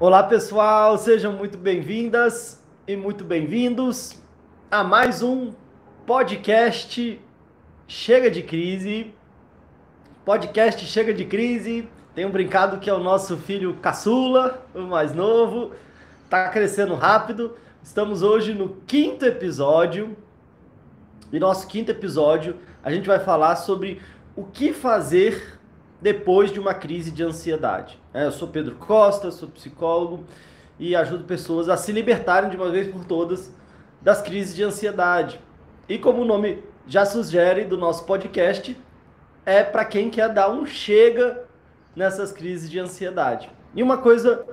Olá pessoal, sejam muito bem-vindas e muito bem-vindos a mais um podcast Chega de Crise. Podcast Chega de Crise. Tenho brincado que é o nosso filho caçula, o mais novo, tá crescendo rápido. Estamos hoje no quinto episódio. E nosso quinto episódio, a gente vai falar sobre o que fazer depois de uma crise de ansiedade. É, eu sou Pedro Costa, sou psicólogo e ajudo pessoas a se libertarem de uma vez por todas das crises de ansiedade. E como o nome já sugere do nosso podcast, é para quem quer dar um chega nessas crises de ansiedade. E uma coisa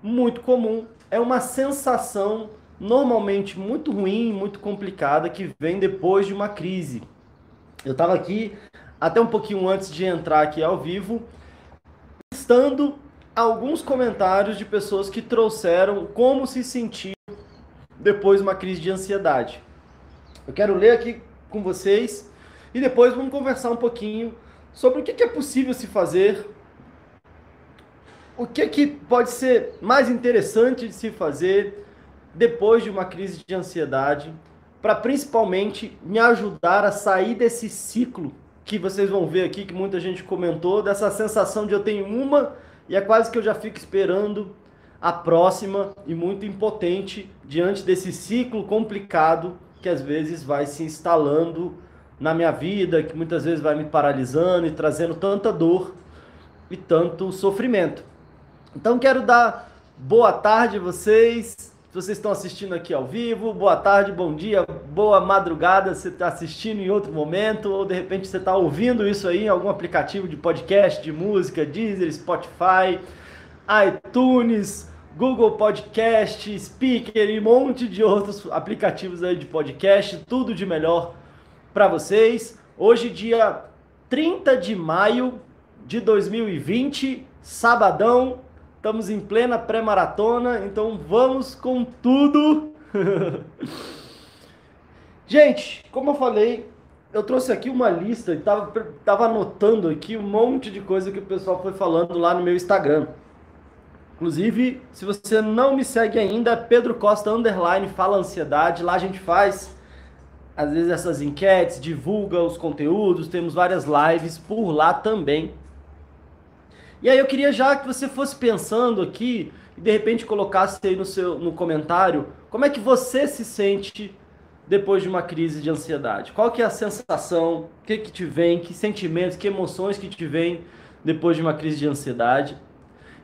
muito comum é uma sensação normalmente muito ruim, muito complicada que vem depois de uma crise. Eu estava aqui até um pouquinho antes de entrar aqui ao vivo, listando alguns comentários de pessoas que trouxeram como se sentiu depois de uma crise de ansiedade. Eu quero ler aqui com vocês e depois vamos conversar um pouquinho sobre o que é possível se fazer, o que, que pode ser mais interessante de se fazer depois de uma crise de ansiedade, para principalmente me ajudar a sair desse ciclo que vocês vão ver aqui, que muita gente comentou, dessa sensação de eu tenho uma e é quase que eu já fico esperando a próxima e muito impotente diante desse ciclo complicado que às vezes vai se instalando na minha vida, que muitas vezes vai me paralisando e trazendo tanta dor e tanto sofrimento. Então quero dar boa tarde a vocês, se vocês estão assistindo aqui ao vivo, boa tarde, bom dia, boa madrugada, você está assistindo em outro momento, ou de repente você está ouvindo isso aí em algum aplicativo de podcast, de música, Deezer, Spotify, iTunes, Google Podcast, Speaker e um monte de outros aplicativos aí de podcast, tudo de melhor para vocês. Hoje, dia 30 de maio de 2020, sabadão, Estamos em plena pré-maratona, então vamos com tudo. Gente, como eu falei, eu trouxe aqui uma lista e tava, tava anotando aqui um monte de coisa que o pessoal foi falando lá no meu Instagram. Inclusive, se você não me segue ainda, é Pedro Costa Underline Fala Ansiedade. Lá a gente faz, às vezes, essas enquetes, divulga os conteúdos, temos várias lives por lá também. E aí eu queria já que você fosse pensando aqui e de repente colocasse aí no seu no comentário como é que você se sente depois de uma crise de ansiedade. Qual que é a sensação, o que que te vem, que sentimentos, que emoções que te vem depois de uma crise de ansiedade?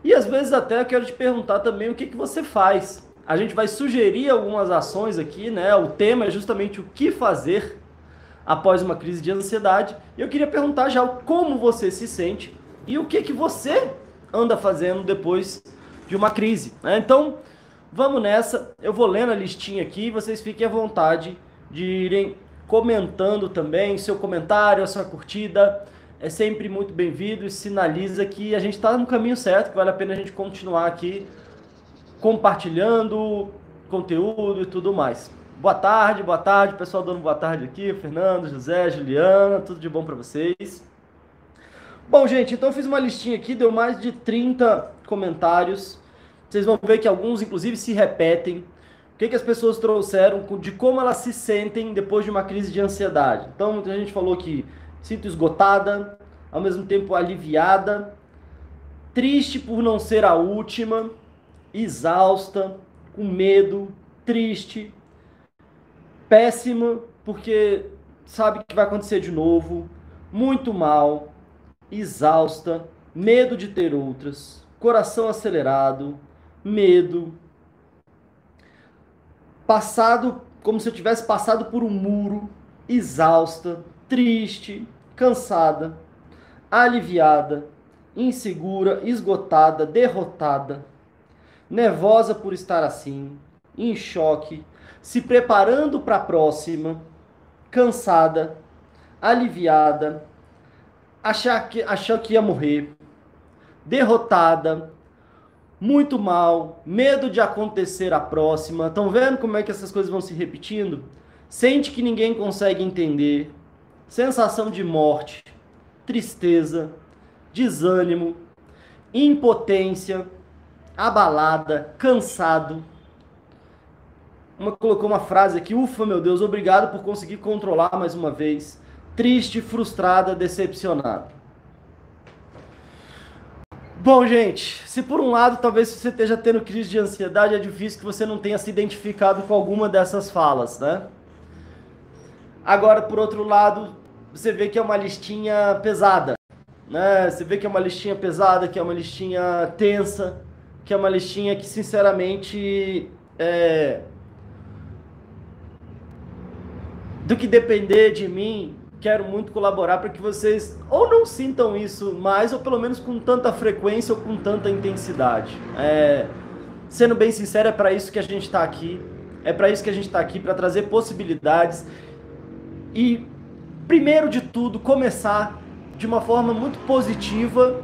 E às vezes até eu quero te perguntar também o que que você faz. A gente vai sugerir algumas ações aqui, né? O tema é justamente o que fazer após uma crise de ansiedade. E eu queria perguntar já como você se sente e o que, que você anda fazendo depois de uma crise. Né? Então, vamos nessa. Eu vou lendo a listinha aqui vocês fiquem à vontade de irem comentando também. Seu comentário, a sua curtida é sempre muito bem-vindo e sinaliza que a gente está no caminho certo, que vale a pena a gente continuar aqui compartilhando conteúdo e tudo mais. Boa tarde, boa tarde, pessoal dando boa tarde aqui, Fernando, José, Juliana, tudo de bom para vocês. Bom, gente, então eu fiz uma listinha aqui, deu mais de 30 comentários. Vocês vão ver que alguns, inclusive, se repetem. O que, que as pessoas trouxeram de como elas se sentem depois de uma crise de ansiedade. Então, muita gente falou que sinto esgotada, ao mesmo tempo aliviada, triste por não ser a última, exausta, com medo, triste, péssima porque sabe que vai acontecer de novo, muito mal, exausta, medo de ter outras, coração acelerado, medo, passado como se eu tivesse passado por um muro, exausta, triste, cansada, aliviada, insegura, esgotada, derrotada, nervosa por estar assim, em choque, se preparando para a próxima, cansada, aliviada, achar que, achou que ia morrer, derrotada, muito mal, medo de acontecer a próxima. Estão vendo como é que essas coisas vão se repetindo? Sente que ninguém consegue entender, sensação de morte, tristeza, desânimo, impotência, abalada, cansado. Uma colocou uma frase aqui, ufa, meu Deus, obrigado por conseguir controlar mais uma vez. Triste, frustrada, decepcionada. Bom, gente, se por um lado talvez você esteja tendo crise de ansiedade, é difícil que você não tenha se identificado com alguma dessas falas, né? Agora, por outro lado, você vê que é uma listinha pesada, né? Você vê que é uma listinha pesada, que é uma listinha tensa, que é uma listinha que, sinceramente, é... do que depender de mim, quero muito colaborar para que vocês ou não sintam isso mais, ou pelo menos com tanta frequência ou com tanta intensidade. É, sendo bem sincero, é para isso que a gente está aqui. É para isso que a gente está aqui, para trazer possibilidades. E, primeiro de tudo, começar de uma forma muito positiva,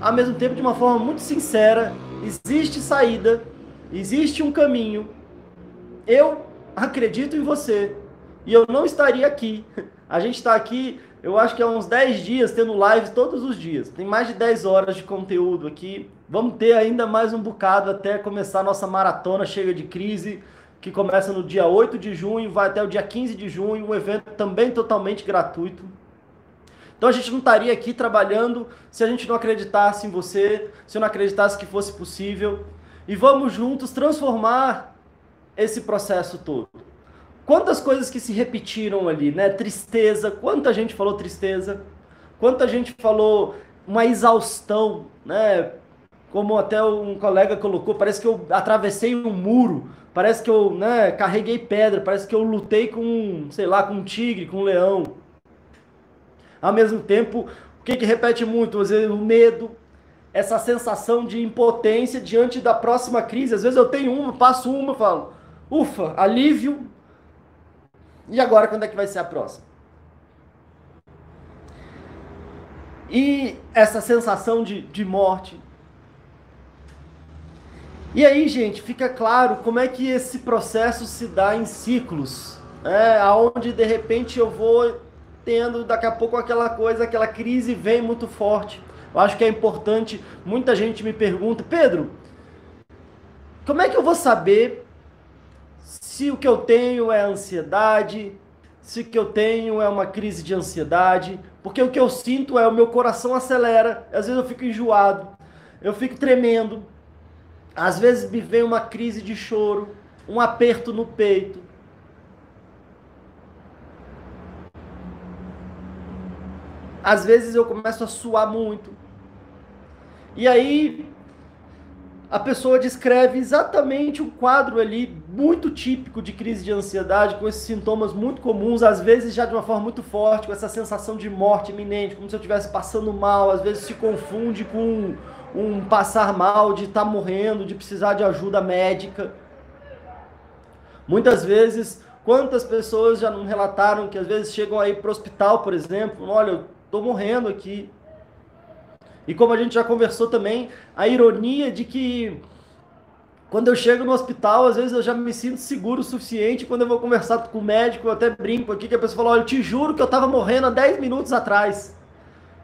ao mesmo tempo de uma forma muito sincera. Existe saída, existe um caminho. Eu acredito em você. E eu não estaria aqui a gente está aqui, eu acho que há uns 10 dias, tendo live todos os dias. Tem mais de 10 horas de conteúdo aqui. Vamos ter ainda mais um bocado até começar a nossa maratona Chega de Crise, que começa no dia 8 de junho, vai até o dia 15 de junho, um evento também totalmente gratuito. Então a gente não estaria aqui trabalhando se a gente não acreditasse em você, se eu não acreditasse que fosse possível. E vamos juntos transformar esse processo todo. Quantas coisas que se repetiram ali, né? Tristeza, quanta gente falou tristeza, quanta gente falou uma exaustão, né? Como até um colega colocou, parece que eu atravessei um muro, parece que eu, né, carreguei pedra, parece que eu lutei com, sei lá, com um tigre, com um leão. Ao mesmo tempo, o que que repete muito? Às vezes o medo, essa sensação de impotência diante da próxima crise. Às vezes eu tenho uma, passo uma, falo, ufa, alívio, e agora, quando é que vai ser a próxima? E essa sensação de, de morte. E aí, gente, fica claro como é que esse processo se dá em ciclos. É, aonde de repente eu vou tendo daqui a pouco aquela coisa, aquela crise vem muito forte. Eu acho que é importante. Muita gente me pergunta, Pedro, como é que eu vou saber se o que eu tenho é ansiedade, se o que eu tenho é uma crise de ansiedade, porque o que eu sinto é o meu coração acelera, às vezes eu fico enjoado, eu fico tremendo, às vezes me vem uma crise de choro, um aperto no peito. Às vezes eu começo a suar muito. E aí a pessoa descreve exatamente um quadro ali muito típico de crise de ansiedade, com esses sintomas muito comuns, às vezes já de uma forma muito forte, com essa sensação de morte iminente, como se eu estivesse passando mal, às vezes se confunde com um passar mal, de estar tá morrendo, de precisar de ajuda médica. Muitas vezes, quantas pessoas já não relataram que às vezes chegam aí para o hospital, por exemplo, olha, eu estou morrendo aqui, e como a gente já conversou também, a ironia de que quando eu chego no hospital, às vezes eu já me sinto seguro o suficiente. Quando eu vou conversar com o médico, eu até brinco aqui que a pessoa fala: Olha, eu te juro que eu estava morrendo há 10 minutos atrás.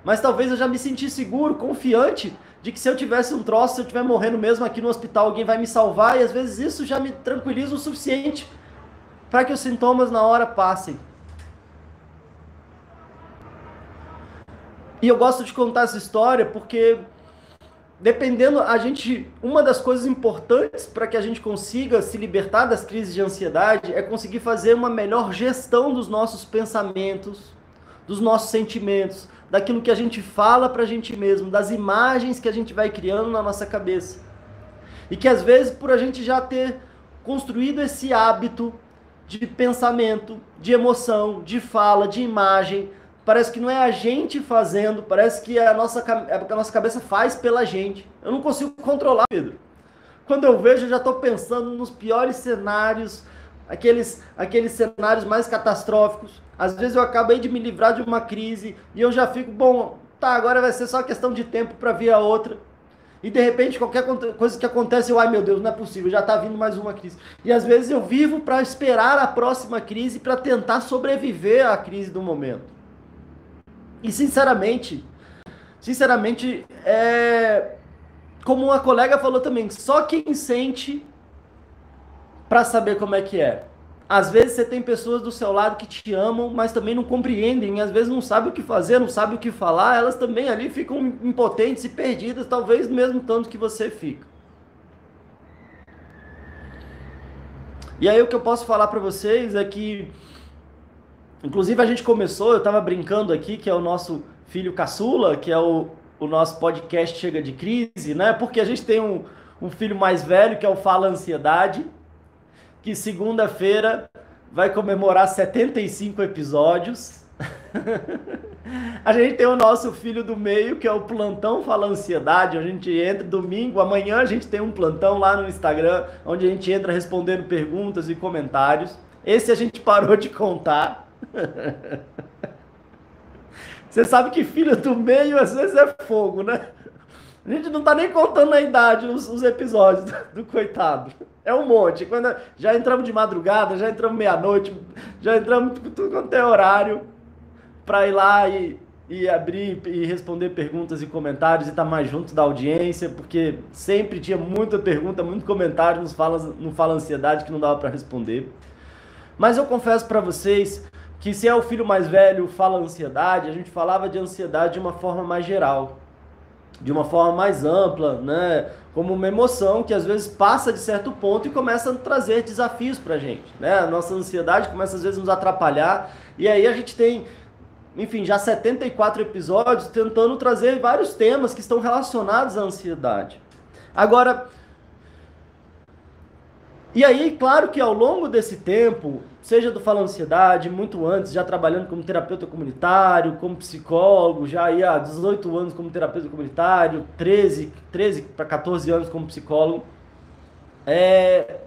Mas talvez eu já me senti seguro, confiante de que se eu tivesse um troço, se eu estiver morrendo mesmo aqui no hospital, alguém vai me salvar. E às vezes isso já me tranquiliza o suficiente para que os sintomas na hora passem. E eu gosto de contar essa história porque dependendo a gente, uma das coisas importantes para que a gente consiga se libertar das crises de ansiedade é conseguir fazer uma melhor gestão dos nossos pensamentos, dos nossos sentimentos, daquilo que a gente fala para a gente mesmo, das imagens que a gente vai criando na nossa cabeça. E que às vezes por a gente já ter construído esse hábito de pensamento, de emoção, de fala, de imagem, parece que não é a gente fazendo, parece que a nossa, a nossa cabeça faz pela gente. Eu não consigo controlar, Pedro. Quando eu vejo, eu já estou pensando nos piores cenários, aqueles, aqueles cenários mais catastróficos. Às vezes eu acabei de me livrar de uma crise e eu já fico, bom, tá, agora vai ser só questão de tempo para vir a outra. E de repente, qualquer coisa que acontece, eu, ai meu Deus, não é possível, já está vindo mais uma crise. E às vezes eu vivo para esperar a próxima crise para tentar sobreviver à crise do momento. E sinceramente, sinceramente, é como uma colega falou também, só quem sente para saber como é que é. Às vezes você tem pessoas do seu lado que te amam, mas também não compreendem, às vezes não sabem o que fazer, não sabem o que falar, elas também ali ficam impotentes e perdidas, talvez mesmo tanto que você fica. E aí o que eu posso falar para vocês é que inclusive a gente começou, eu estava brincando aqui que é o nosso filho caçula, que é o, o nosso podcast Chega de Crise, né? Porque a gente tem um, um filho mais velho que é o Fala Ansiedade que segunda-feira vai comemorar 75 episódios. a gente tem o nosso filho do meio, que é o Plantão Fala Ansiedade, a gente entra domingo, amanhã a gente tem um plantão lá no Instagram, onde a gente entra respondendo perguntas e comentários. Esse a gente parou de contar. Você sabe que filho do meio às vezes é fogo, né? A gente não tá nem contando a idade, os, os episódios do, do, coitado. É um monte. Quando, já entramos de madrugada, já entramos meia-noite, já entramos tudo quanto é horário para ir lá e, e abrir e responder perguntas e comentários e estar tá mais junto da audiência, porque sempre tinha muita pergunta, muito comentário nos Fala, no Fala Ansiedade que não dava para responder. Mas eu confesso para vocês que se é o filho mais velho fala ansiedade, a gente falava de ansiedade de uma forma mais geral de uma forma mais ampla, né? Como uma emoção que às vezes passa de certo ponto e começa a trazer desafios para a gente, né? A nossa ansiedade começa às vezes a nos atrapalhar e aí a gente tem, enfim, já 74 episódios tentando trazer vários temas que estão relacionados à ansiedade. Agora, e aí, claro que ao longo desse tempo, seja do Fala Ansiedade, muito antes, já trabalhando como terapeuta comunitário, como psicólogo, já há 18 anos como terapeuta comunitário, 13, 13 para 14 anos como psicólogo, é,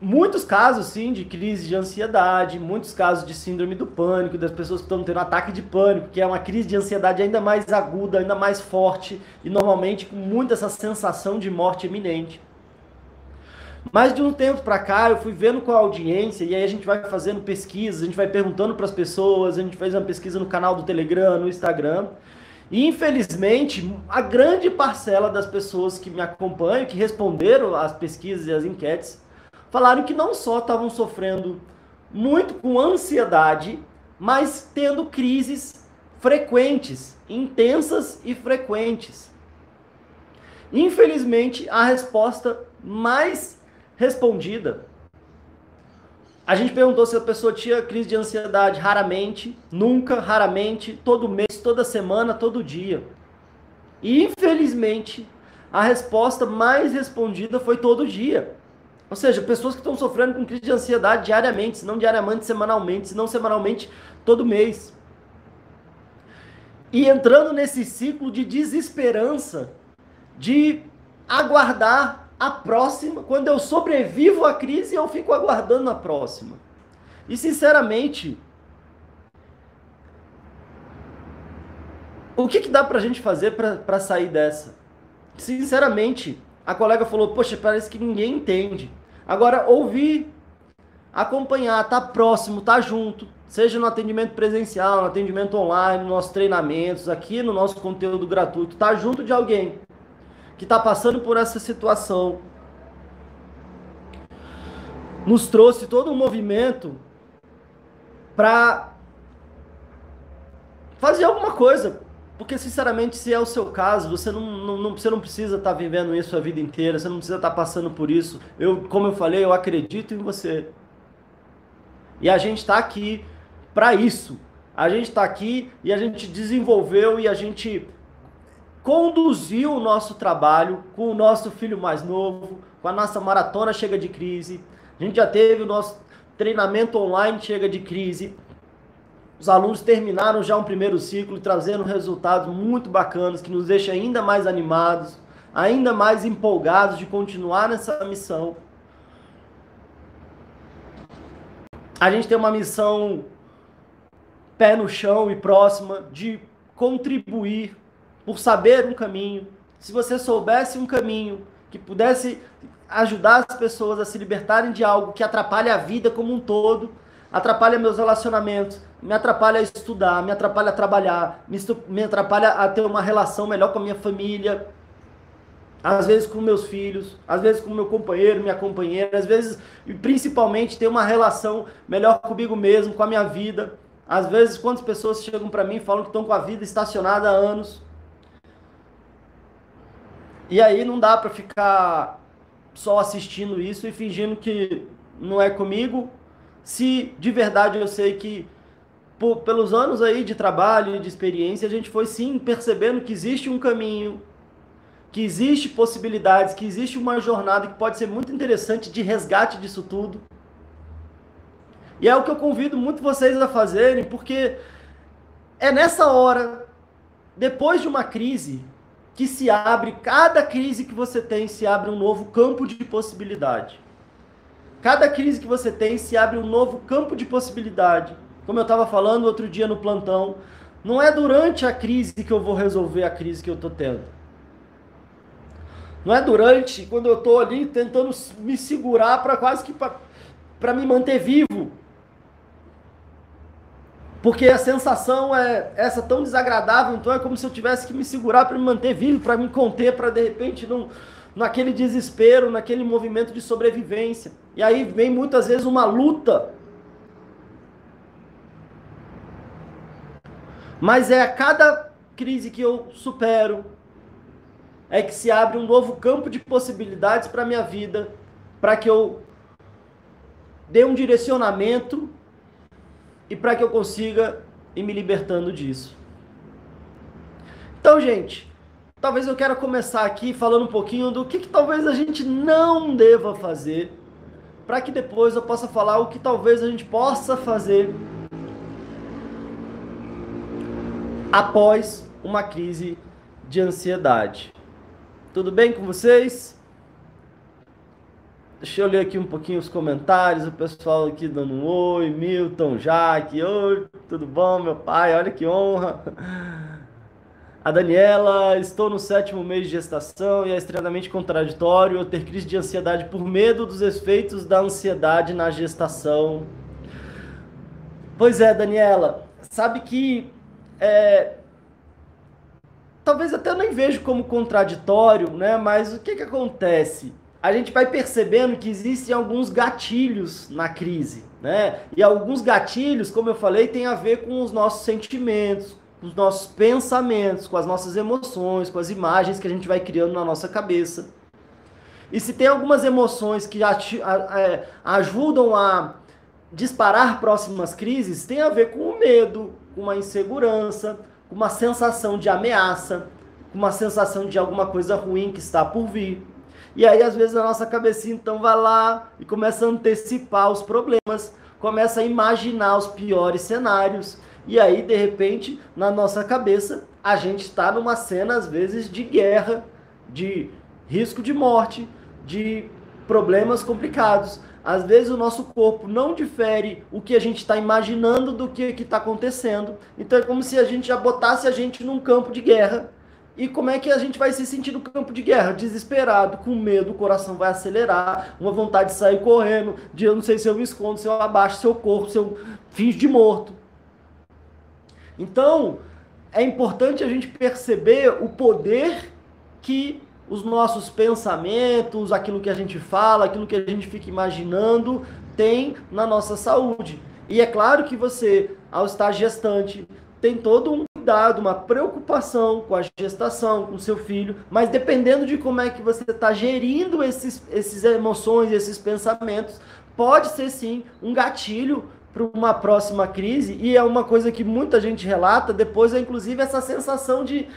muitos casos, sim, de crise de ansiedade, muitos casos de síndrome do pânico, das pessoas que estão tendo ataque de pânico, que é uma crise de ansiedade ainda mais aguda, ainda mais forte e normalmente com muita essa sensação de morte iminente. Mas de um tempo para cá, eu fui vendo com a audiência, e aí a gente vai fazendo pesquisas, a gente vai perguntando para as pessoas, a gente fez uma pesquisa no canal do Telegram, no Instagram. E infelizmente, a grande parcela das pessoas que me acompanham, que responderam às pesquisas e às enquetes, falaram que não só estavam sofrendo muito com ansiedade, mas tendo crises frequentes, intensas e frequentes. Infelizmente, a resposta mais respondida. A gente perguntou se a pessoa tinha crise de ansiedade raramente, nunca, raramente, todo mês, toda semana, todo dia. E infelizmente, a resposta mais respondida foi todo dia. Ou seja, pessoas que estão sofrendo com crise de ansiedade diariamente, se não diariamente, semanalmente, se não semanalmente, todo mês. E entrando nesse ciclo de desesperança, de aguardar a próxima, quando eu sobrevivo à crise, eu fico aguardando a próxima. E sinceramente, o que, que dá pra gente fazer para sair dessa? Sinceramente, a colega falou: Poxa, parece que ninguém entende. Agora, ouvir, acompanhar, tá próximo, tá junto, seja no atendimento presencial, no atendimento online, nos nossos treinamentos, aqui no nosso conteúdo gratuito, tá junto de alguém que está passando por essa situação, nos trouxe todo um movimento para fazer alguma coisa. Porque, sinceramente, se é o seu caso, você não, não, não você não precisa estar tá vivendo isso a vida inteira, você não precisa estar tá passando por isso. Eu, como eu falei, eu acredito em você. E a gente está aqui para isso. A gente está aqui e a gente desenvolveu e a gente conduziu o nosso trabalho com o nosso filho mais novo, com a nossa maratona chega de crise. A gente já teve o nosso treinamento online chega de crise. Os alunos terminaram já um primeiro ciclo, trazendo resultados muito bacanas, que nos deixam ainda mais animados, ainda mais empolgados de continuar nessa missão. A gente tem uma missão pé no chão e próxima de contribuir por saber um caminho. Se você soubesse um caminho que pudesse ajudar as pessoas a se libertarem de algo que atrapalha a vida como um todo, atrapalha meus relacionamentos, me atrapalha a estudar, me atrapalha a trabalhar, me, me atrapalha a ter uma relação melhor com a minha família, às vezes com meus filhos, às vezes com meu companheiro, minha companheira, às vezes, e principalmente, ter uma relação melhor comigo mesmo, com a minha vida. Às vezes, quantas pessoas chegam para mim e falam que estão com a vida estacionada há anos. E aí não dá para ficar só assistindo isso e fingindo que não é comigo, se de verdade eu sei que por, pelos anos aí de trabalho e de experiência, a gente foi sim percebendo que existe um caminho, que existe possibilidades, que existe uma jornada que pode ser muito interessante de resgate disso tudo. E é o que eu convido muito vocês a fazerem, porque é nessa hora, depois de uma crise, que se abre, cada crise que você tem, se abre um novo campo de possibilidade. Cada crise que você tem, se abre um novo campo de possibilidade. Como eu estava falando outro dia no plantão, não é durante a crise que eu vou resolver a crise que eu estou tendo. Não é durante, quando eu estou ali tentando me segurar para quase que para me manter vivo. Porque a sensação é essa tão desagradável, então é como se eu tivesse que me segurar para me manter vivo, para me conter, para de repente não naquele desespero, naquele movimento de sobrevivência. E aí vem muitas vezes uma luta. Mas é a cada crise que eu supero é que se abre um novo campo de possibilidades para minha vida, para que eu dê um direcionamento e para que eu consiga ir me libertando disso. Então, gente, talvez eu quero começar aqui falando um pouquinho do que, que talvez a gente não deva fazer, para que depois eu possa falar o que talvez a gente possa fazer após uma crise de ansiedade. Tudo bem com vocês? Deixa eu ler aqui um pouquinho os comentários, o pessoal aqui dando um oi, Milton, Jaque, oi, tudo bom, meu pai? Olha que honra. A Daniela, estou no sétimo mês de gestação e é extremamente contraditório eu ter crise de ansiedade por medo dos efeitos da ansiedade na gestação. Pois é, Daniela, sabe que é, talvez até nem vejo como contraditório, né? Mas o que que acontece? A gente vai percebendo que existem alguns gatilhos na crise, né? E alguns gatilhos, como eu falei, tem a ver com os nossos sentimentos, com os nossos pensamentos, com as nossas emoções, com as imagens que a gente vai criando na nossa cabeça. E se tem algumas emoções que é, ajudam a disparar próximas crises, tem a ver com o medo, com uma insegurança, com uma sensação de ameaça, com uma sensação de alguma coisa ruim que está por vir. E aí, às vezes, a nossa cabecinha então vai lá e começa a antecipar os problemas, começa a imaginar os piores cenários. E aí, de repente, na nossa cabeça, a gente está numa cena, às vezes, de guerra, de risco de morte, de problemas complicados. Às vezes o nosso corpo não difere o que a gente está imaginando do que está acontecendo. Então é como se a gente já botasse a gente num campo de guerra e como é que a gente vai se sentir no campo de guerra? Desesperado, com medo, o coração vai acelerar, uma vontade de sair correndo, de eu não sei se eu me escondo, se eu abaixo, se eu corro, se eu finge de morto. Então, é importante a gente perceber o poder que os nossos pensamentos, aquilo que a gente fala, aquilo que a gente fica imaginando, tem na nossa saúde. E é claro que você, ao estar gestante, tem todo um cuidado, uma preocupação com a gestação, com seu filho, mas dependendo de como é que você está gerindo esses, esses emoções, esses pensamentos, pode ser sim um gatilho para uma próxima crise, e é uma coisa que muita gente relata, depois é inclusive essa sensação de,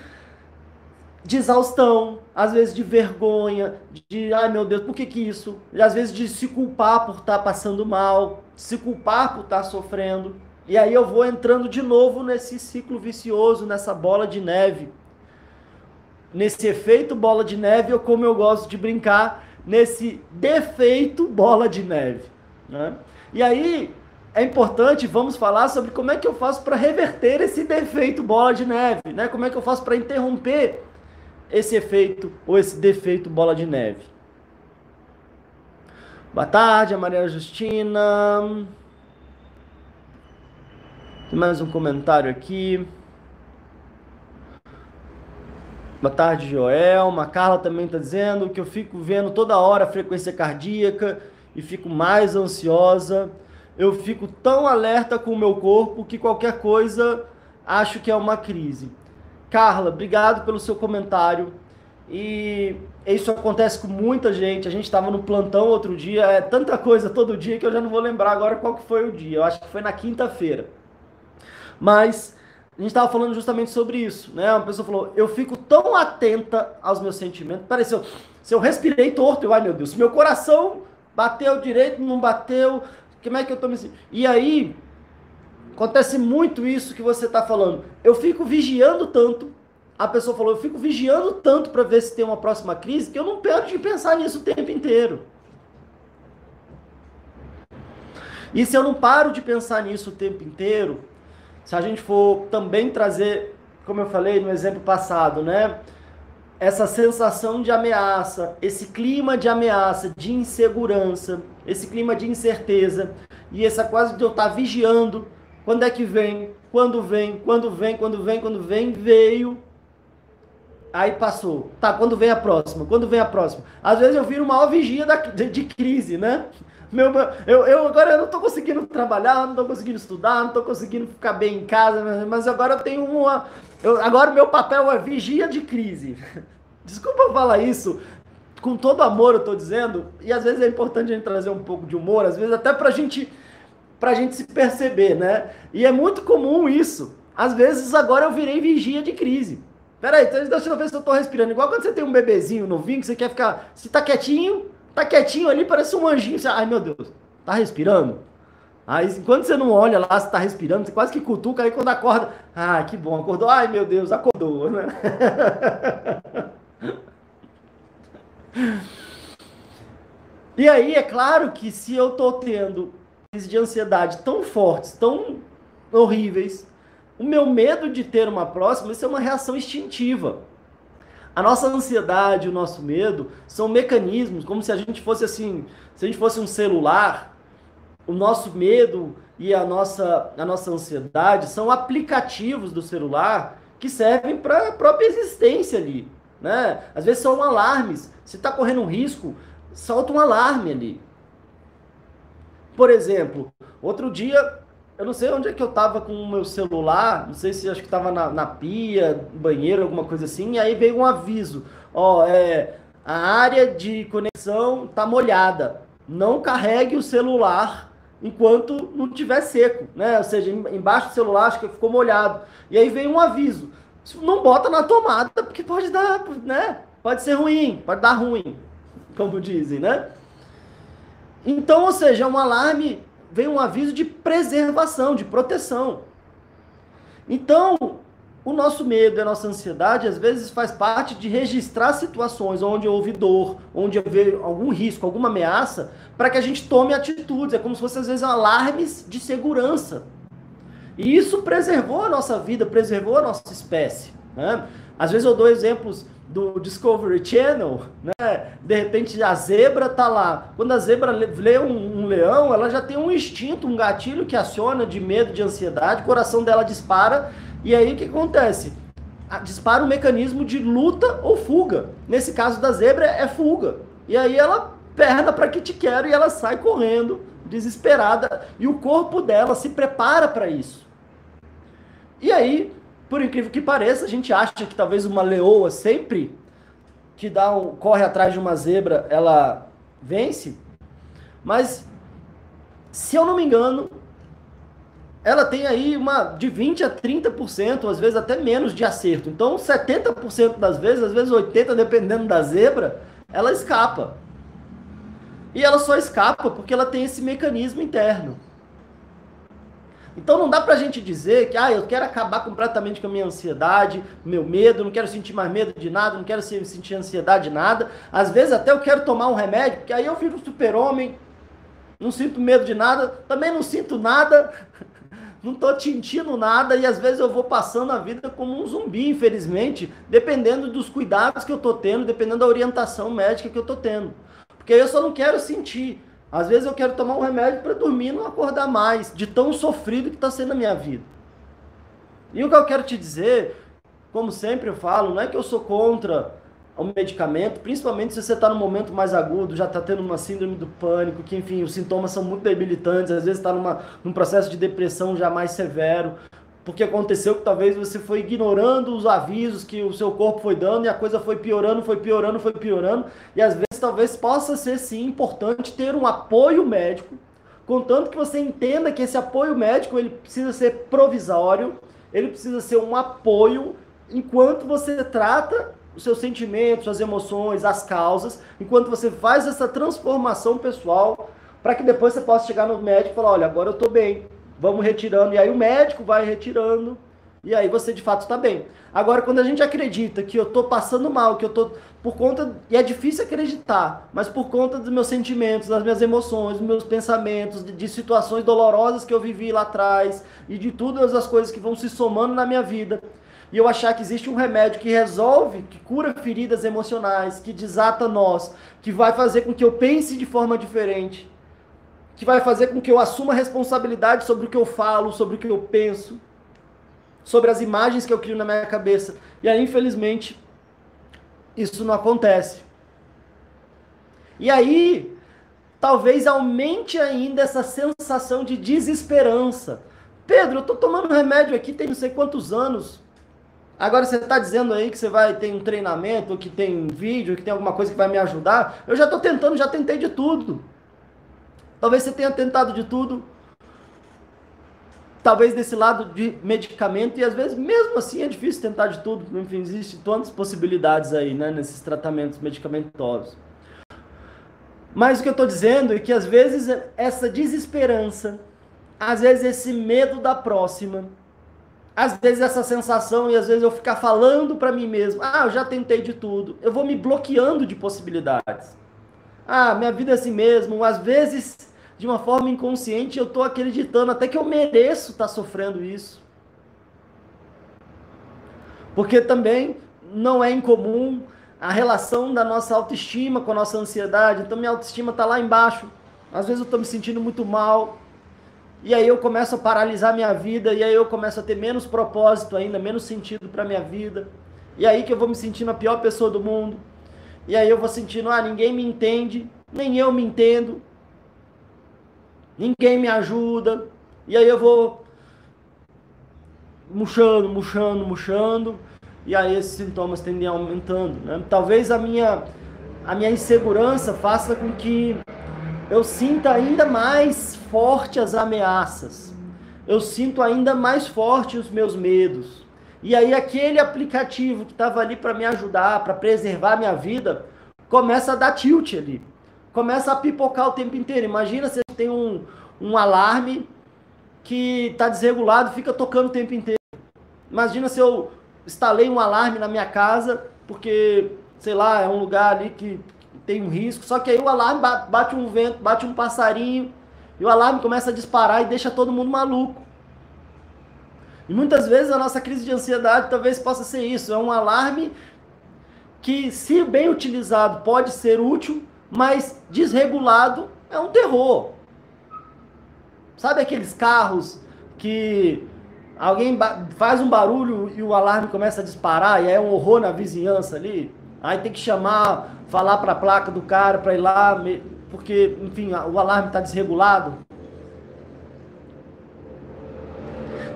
de exaustão, às vezes de vergonha, de ai meu Deus, por que que isso? E às vezes de se culpar por estar tá passando mal, se culpar por estar tá sofrendo. E aí eu vou entrando de novo nesse ciclo vicioso, nessa bola de neve. Nesse efeito bola de neve, ou como eu gosto de brincar, nesse defeito bola de neve. Né? E aí é importante, vamos falar sobre como é que eu faço para reverter esse defeito bola de neve, né? Como é que eu faço para interromper esse efeito ou esse defeito bola de neve. Boa tarde, a Maria Justina. Tem mais um comentário aqui. Boa tarde, Joel. A Carla também está dizendo que eu fico vendo toda hora a frequência cardíaca e fico mais ansiosa. Eu fico tão alerta com o meu corpo que qualquer coisa acho que é uma crise. Carla, obrigado pelo seu comentário. E isso acontece com muita gente. A gente estava no plantão outro dia, é tanta coisa todo dia que eu já não vou lembrar agora qual que foi o dia. Eu acho que foi na quinta-feira. Mas a gente estava falando justamente sobre isso, né? Uma pessoa falou: eu fico tão atenta aos meus sentimentos. Pareceu, se eu respirei torto, eu, ai meu Deus, meu coração bateu direito, não bateu, como é que eu tô me sentindo? E aí, Acontece muito isso que você está falando. Eu fico vigiando tanto. A pessoa falou, eu fico vigiando tanto para ver se tem uma próxima crise que eu não paro de pensar nisso o tempo inteiro. E se eu não paro de pensar nisso o tempo inteiro, se a gente for também trazer, como eu falei no exemplo passado, né? Essa sensação de ameaça, esse clima de ameaça, de insegurança, esse clima de incerteza, e essa quase de eu estar vigiando quando é que vem? Quando vem? Quando vem? Quando vem? Quando vem? Veio. Aí passou. Tá, quando vem a próxima? Quando vem a próxima? Às vezes eu viro uma vigia da, de, de, crise, né? Meu, eu, eu agora eu não tô conseguindo trabalhar, não tô conseguindo estudar, não tô conseguindo ficar bem em casa, mas agora eu tenho uma. Eu, agora meu papel é vigia de crise. Desculpa falar isso, com todo amor eu tô dizendo, e às vezes é importante a gente trazer um pouco de humor, às vezes até pra gente para a gente se perceber, né? E é muito comum isso. Às vezes agora eu virei vigia de crise. Peraí, então deixa eu ver se eu tô respirando. Igual quando você tem um bebezinho novinho que você quer ficar. Se tá quietinho, tá quietinho ali, parece um anjinho. Você, Ai meu Deus, tá respirando? Aí enquanto você não olha lá se tá respirando, você quase que cutuca, aí quando acorda. Ah, que bom, acordou. Ai meu Deus, acordou, né? e aí, é claro que se eu tô tendo crises de ansiedade tão fortes, tão horríveis, o meu medo de ter uma próxima, isso é uma reação instintiva. A nossa ansiedade, o nosso medo são mecanismos, como se a gente fosse assim, se a gente fosse um celular, o nosso medo e a nossa, a nossa ansiedade são aplicativos do celular que servem para a própria existência ali. Né? Às vezes são alarmes. Se está correndo um risco, solta um alarme ali. Por exemplo, outro dia, eu não sei onde é que eu tava com o meu celular, não sei se acho que tava na, na pia, banheiro, alguma coisa assim, e aí veio um aviso, ó, é, a área de conexão tá molhada, não carregue o celular enquanto não tiver seco, né? Ou seja, embaixo do celular acho que ficou molhado. E aí veio um aviso, não bota na tomada porque pode dar, né? Pode ser ruim, pode dar ruim, como dizem, né? Então, ou seja, um alarme vem um aviso de preservação, de proteção. Então, o nosso medo, a nossa ansiedade, às vezes faz parte de registrar situações onde houve dor, onde houve algum risco, alguma ameaça, para que a gente tome atitudes. É como se fossem, às vezes, alarmes de segurança. E isso preservou a nossa vida, preservou a nossa espécie. Né? Às vezes eu dou exemplos do Discovery Channel, né? De repente a zebra tá lá. Quando a zebra lê um, um, leão, ela já tem um instinto, um gatilho que aciona de medo, de ansiedade, o coração dela dispara. E aí o que acontece? Dispara um mecanismo de luta ou fuga. Nesse caso da zebra é fuga. E aí ela perna para que te quero e ela sai correndo, desesperada, e o corpo dela se prepara para isso. E aí por incrível que pareça, a gente acha que talvez uma leoa sempre que dá um, corre atrás de uma zebra, ela vence. Mas se eu não me engano, ela tem aí uma de 20 a 30%, às vezes até menos de acerto. Então, 70% das vezes, às vezes 80 dependendo da zebra, ela escapa. E ela só escapa porque ela tem esse mecanismo interno. Então não dá pra gente dizer que ah, eu quero acabar completamente com a minha ansiedade, meu medo, não quero sentir mais medo de nada, não quero sentir ansiedade de nada. Às vezes até eu quero tomar um remédio, porque aí eu viro super-homem, não sinto medo de nada, também não sinto nada, não tô sentindo nada e às vezes eu vou passando a vida como um zumbi, infelizmente, dependendo dos cuidados que eu tô tendo, dependendo da orientação médica que eu tô tendo. Porque eu só não quero sentir. Às vezes eu quero tomar um remédio para dormir e não acordar mais, de tão sofrido que está sendo a minha vida. E o que eu quero te dizer, como sempre eu falo, não é que eu sou contra o medicamento, principalmente se você está no momento mais agudo, já está tendo uma síndrome do pânico, que enfim, os sintomas são muito debilitantes, às vezes está num processo de depressão já mais severo, porque aconteceu que talvez você foi ignorando os avisos que o seu corpo foi dando e a coisa foi piorando, foi piorando, foi piorando, e às vezes talvez possa ser sim importante ter um apoio médico, contanto que você entenda que esse apoio médico ele precisa ser provisório, ele precisa ser um apoio enquanto você trata os seus sentimentos, as emoções, as causas, enquanto você faz essa transformação pessoal, para que depois você possa chegar no médico e falar, olha, agora eu estou bem, vamos retirando, e aí o médico vai retirando, e aí você de fato está bem. Agora, quando a gente acredita que eu estou passando mal, que eu estou por conta, e é difícil acreditar, mas por conta dos meus sentimentos, das minhas emoções, dos meus pensamentos, de, de situações dolorosas que eu vivi lá atrás, e de todas as coisas que vão se somando na minha vida, e eu achar que existe um remédio que resolve, que cura feridas emocionais, que desata nós, que vai fazer com que eu pense de forma diferente, que vai fazer com que eu assuma responsabilidade sobre o que eu falo, sobre o que eu penso, sobre as imagens que eu crio na minha cabeça. E aí, infelizmente, isso não acontece. E aí, talvez aumente ainda essa sensação de desesperança. Pedro, eu tô tomando remédio aqui tem não sei quantos anos. Agora você está dizendo aí que você vai ter um treinamento, que tem vídeo, que tem alguma coisa que vai me ajudar. Eu já estou tentando, já tentei de tudo. Talvez você tenha tentado de tudo. Talvez desse lado de medicamento, e às vezes, mesmo assim, é difícil tentar de tudo. Enfim, existem tantas possibilidades aí, né, nesses tratamentos medicamentosos. Mas o que eu estou dizendo é que às vezes essa desesperança, às vezes esse medo da próxima, às vezes essa sensação e às vezes eu ficar falando para mim mesmo, ah, eu já tentei de tudo, eu vou me bloqueando de possibilidades. Ah, minha vida é assim mesmo. Às vezes, de uma forma inconsciente, eu estou acreditando até que eu mereço estar tá sofrendo isso. Porque também não é incomum a relação da nossa autoestima com a nossa ansiedade. Então, minha autoestima está lá embaixo. Às vezes eu estou me sentindo muito mal, e aí eu começo a paralisar minha vida, e aí eu começo a ter menos propósito ainda, menos sentido para minha vida. E aí que eu vou me sentindo a pior pessoa do mundo. E aí eu vou sentindo, ah, ninguém me entende, nem eu me entendo. Ninguém me ajuda. E aí eu vou murchando, murchando, murchando. E aí esses sintomas tendem aumentando, né? Talvez a minha a minha insegurança faça com que eu sinta ainda mais forte as ameaças. Eu sinto ainda mais forte os meus medos. E aí aquele aplicativo que estava ali para me ajudar, para preservar minha vida, começa a dar tilt ali. Começa a pipocar o tempo inteiro. Imagina se tem um, um alarme que está desregulado, fica tocando o tempo inteiro. Imagina se eu instalei um alarme na minha casa, porque, sei lá, é um lugar ali que tem um risco. Só que aí o alarme bate um vento, bate um passarinho, e o alarme começa a disparar e deixa todo mundo maluco. E muitas vezes a nossa crise de ansiedade talvez possa ser isso. É um alarme que, se bem utilizado, pode ser útil, mas desregulado é um terror. Sabe aqueles carros que alguém faz um barulho e o alarme começa a disparar e é um horror na vizinhança ali? Aí tem que chamar, falar para a placa do cara para ir lá, porque, enfim, o alarme está desregulado.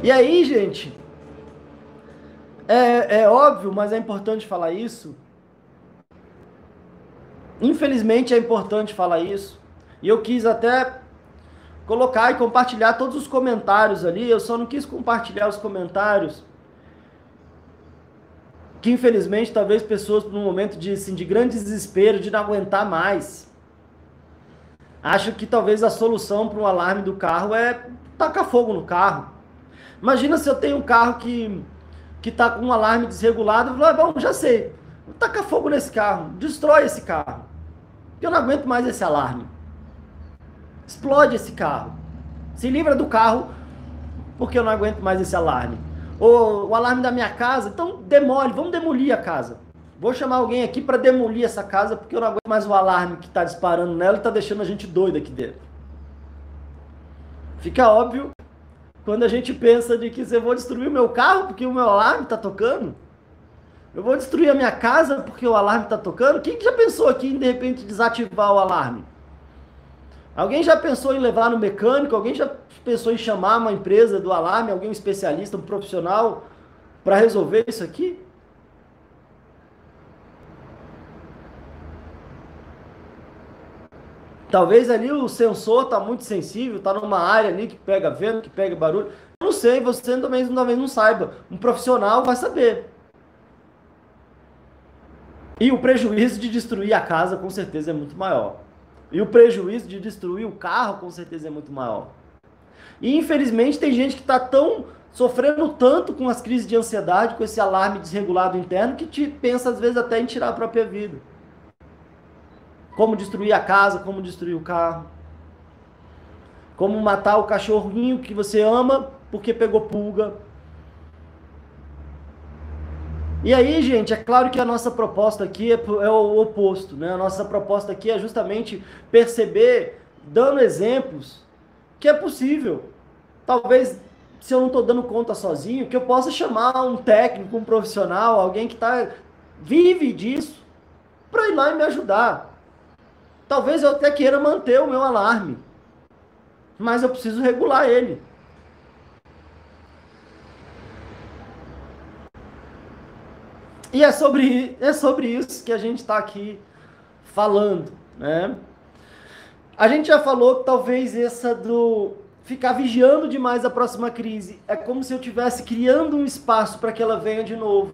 E aí, gente, é, é óbvio, mas é importante falar isso. Infelizmente é importante falar isso. E eu quis até colocar e compartilhar todos os comentários ali. Eu só não quis compartilhar os comentários que infelizmente talvez pessoas num momento de, assim, de grande desespero, de não aguentar mais, acho que talvez a solução para um alarme do carro é taca fogo no carro. Imagina se eu tenho um carro que que está com um alarme desregulado, eu falo, ah, bom, já sei. Taca fogo nesse carro, destrói esse carro. Eu não aguento mais esse alarme. Explode esse carro. Se livra do carro, porque eu não aguento mais esse alarme. Ou o alarme da minha casa, então demole, vamos demolir a casa. Vou chamar alguém aqui para demolir essa casa, porque eu não aguento mais o alarme que está disparando nela e está deixando a gente doido aqui dentro. Fica óbvio quando a gente pensa de que eu vou destruir o meu carro porque o meu alarme está tocando. Eu vou destruir a minha casa porque o alarme está tocando. Quem já pensou aqui em de repente desativar o alarme? Alguém já pensou em levar no mecânico? Alguém já pensou em chamar uma empresa do alarme, alguém um especialista, um profissional para resolver isso aqui? Talvez ali o sensor está muito sensível, está numa área ali que pega vento, que pega barulho. Eu não sei, você também talvez não saiba. Um profissional vai saber. E o prejuízo de destruir a casa com certeza é muito maior. E o prejuízo de destruir o carro com certeza é muito maior. E infelizmente tem gente que está tão sofrendo tanto com as crises de ansiedade, com esse alarme desregulado interno, que te pensa às vezes até em tirar a própria vida como destruir a casa, como destruir o carro, como matar o cachorrinho que você ama porque pegou pulga. E aí, gente, é claro que a nossa proposta aqui é, é o oposto, né? A nossa proposta aqui é justamente perceber, dando exemplos, que é possível. Talvez, se eu não estou dando conta sozinho, que eu possa chamar um técnico, um profissional, alguém que tá, vive disso, para ir lá e me ajudar. Talvez eu até queira manter o meu alarme, mas eu preciso regular ele. E é sobre, é sobre isso que a gente está aqui falando, né? A gente já falou que talvez essa do ficar vigiando demais a próxima crise é como se eu estivesse criando um espaço para que ela venha de novo.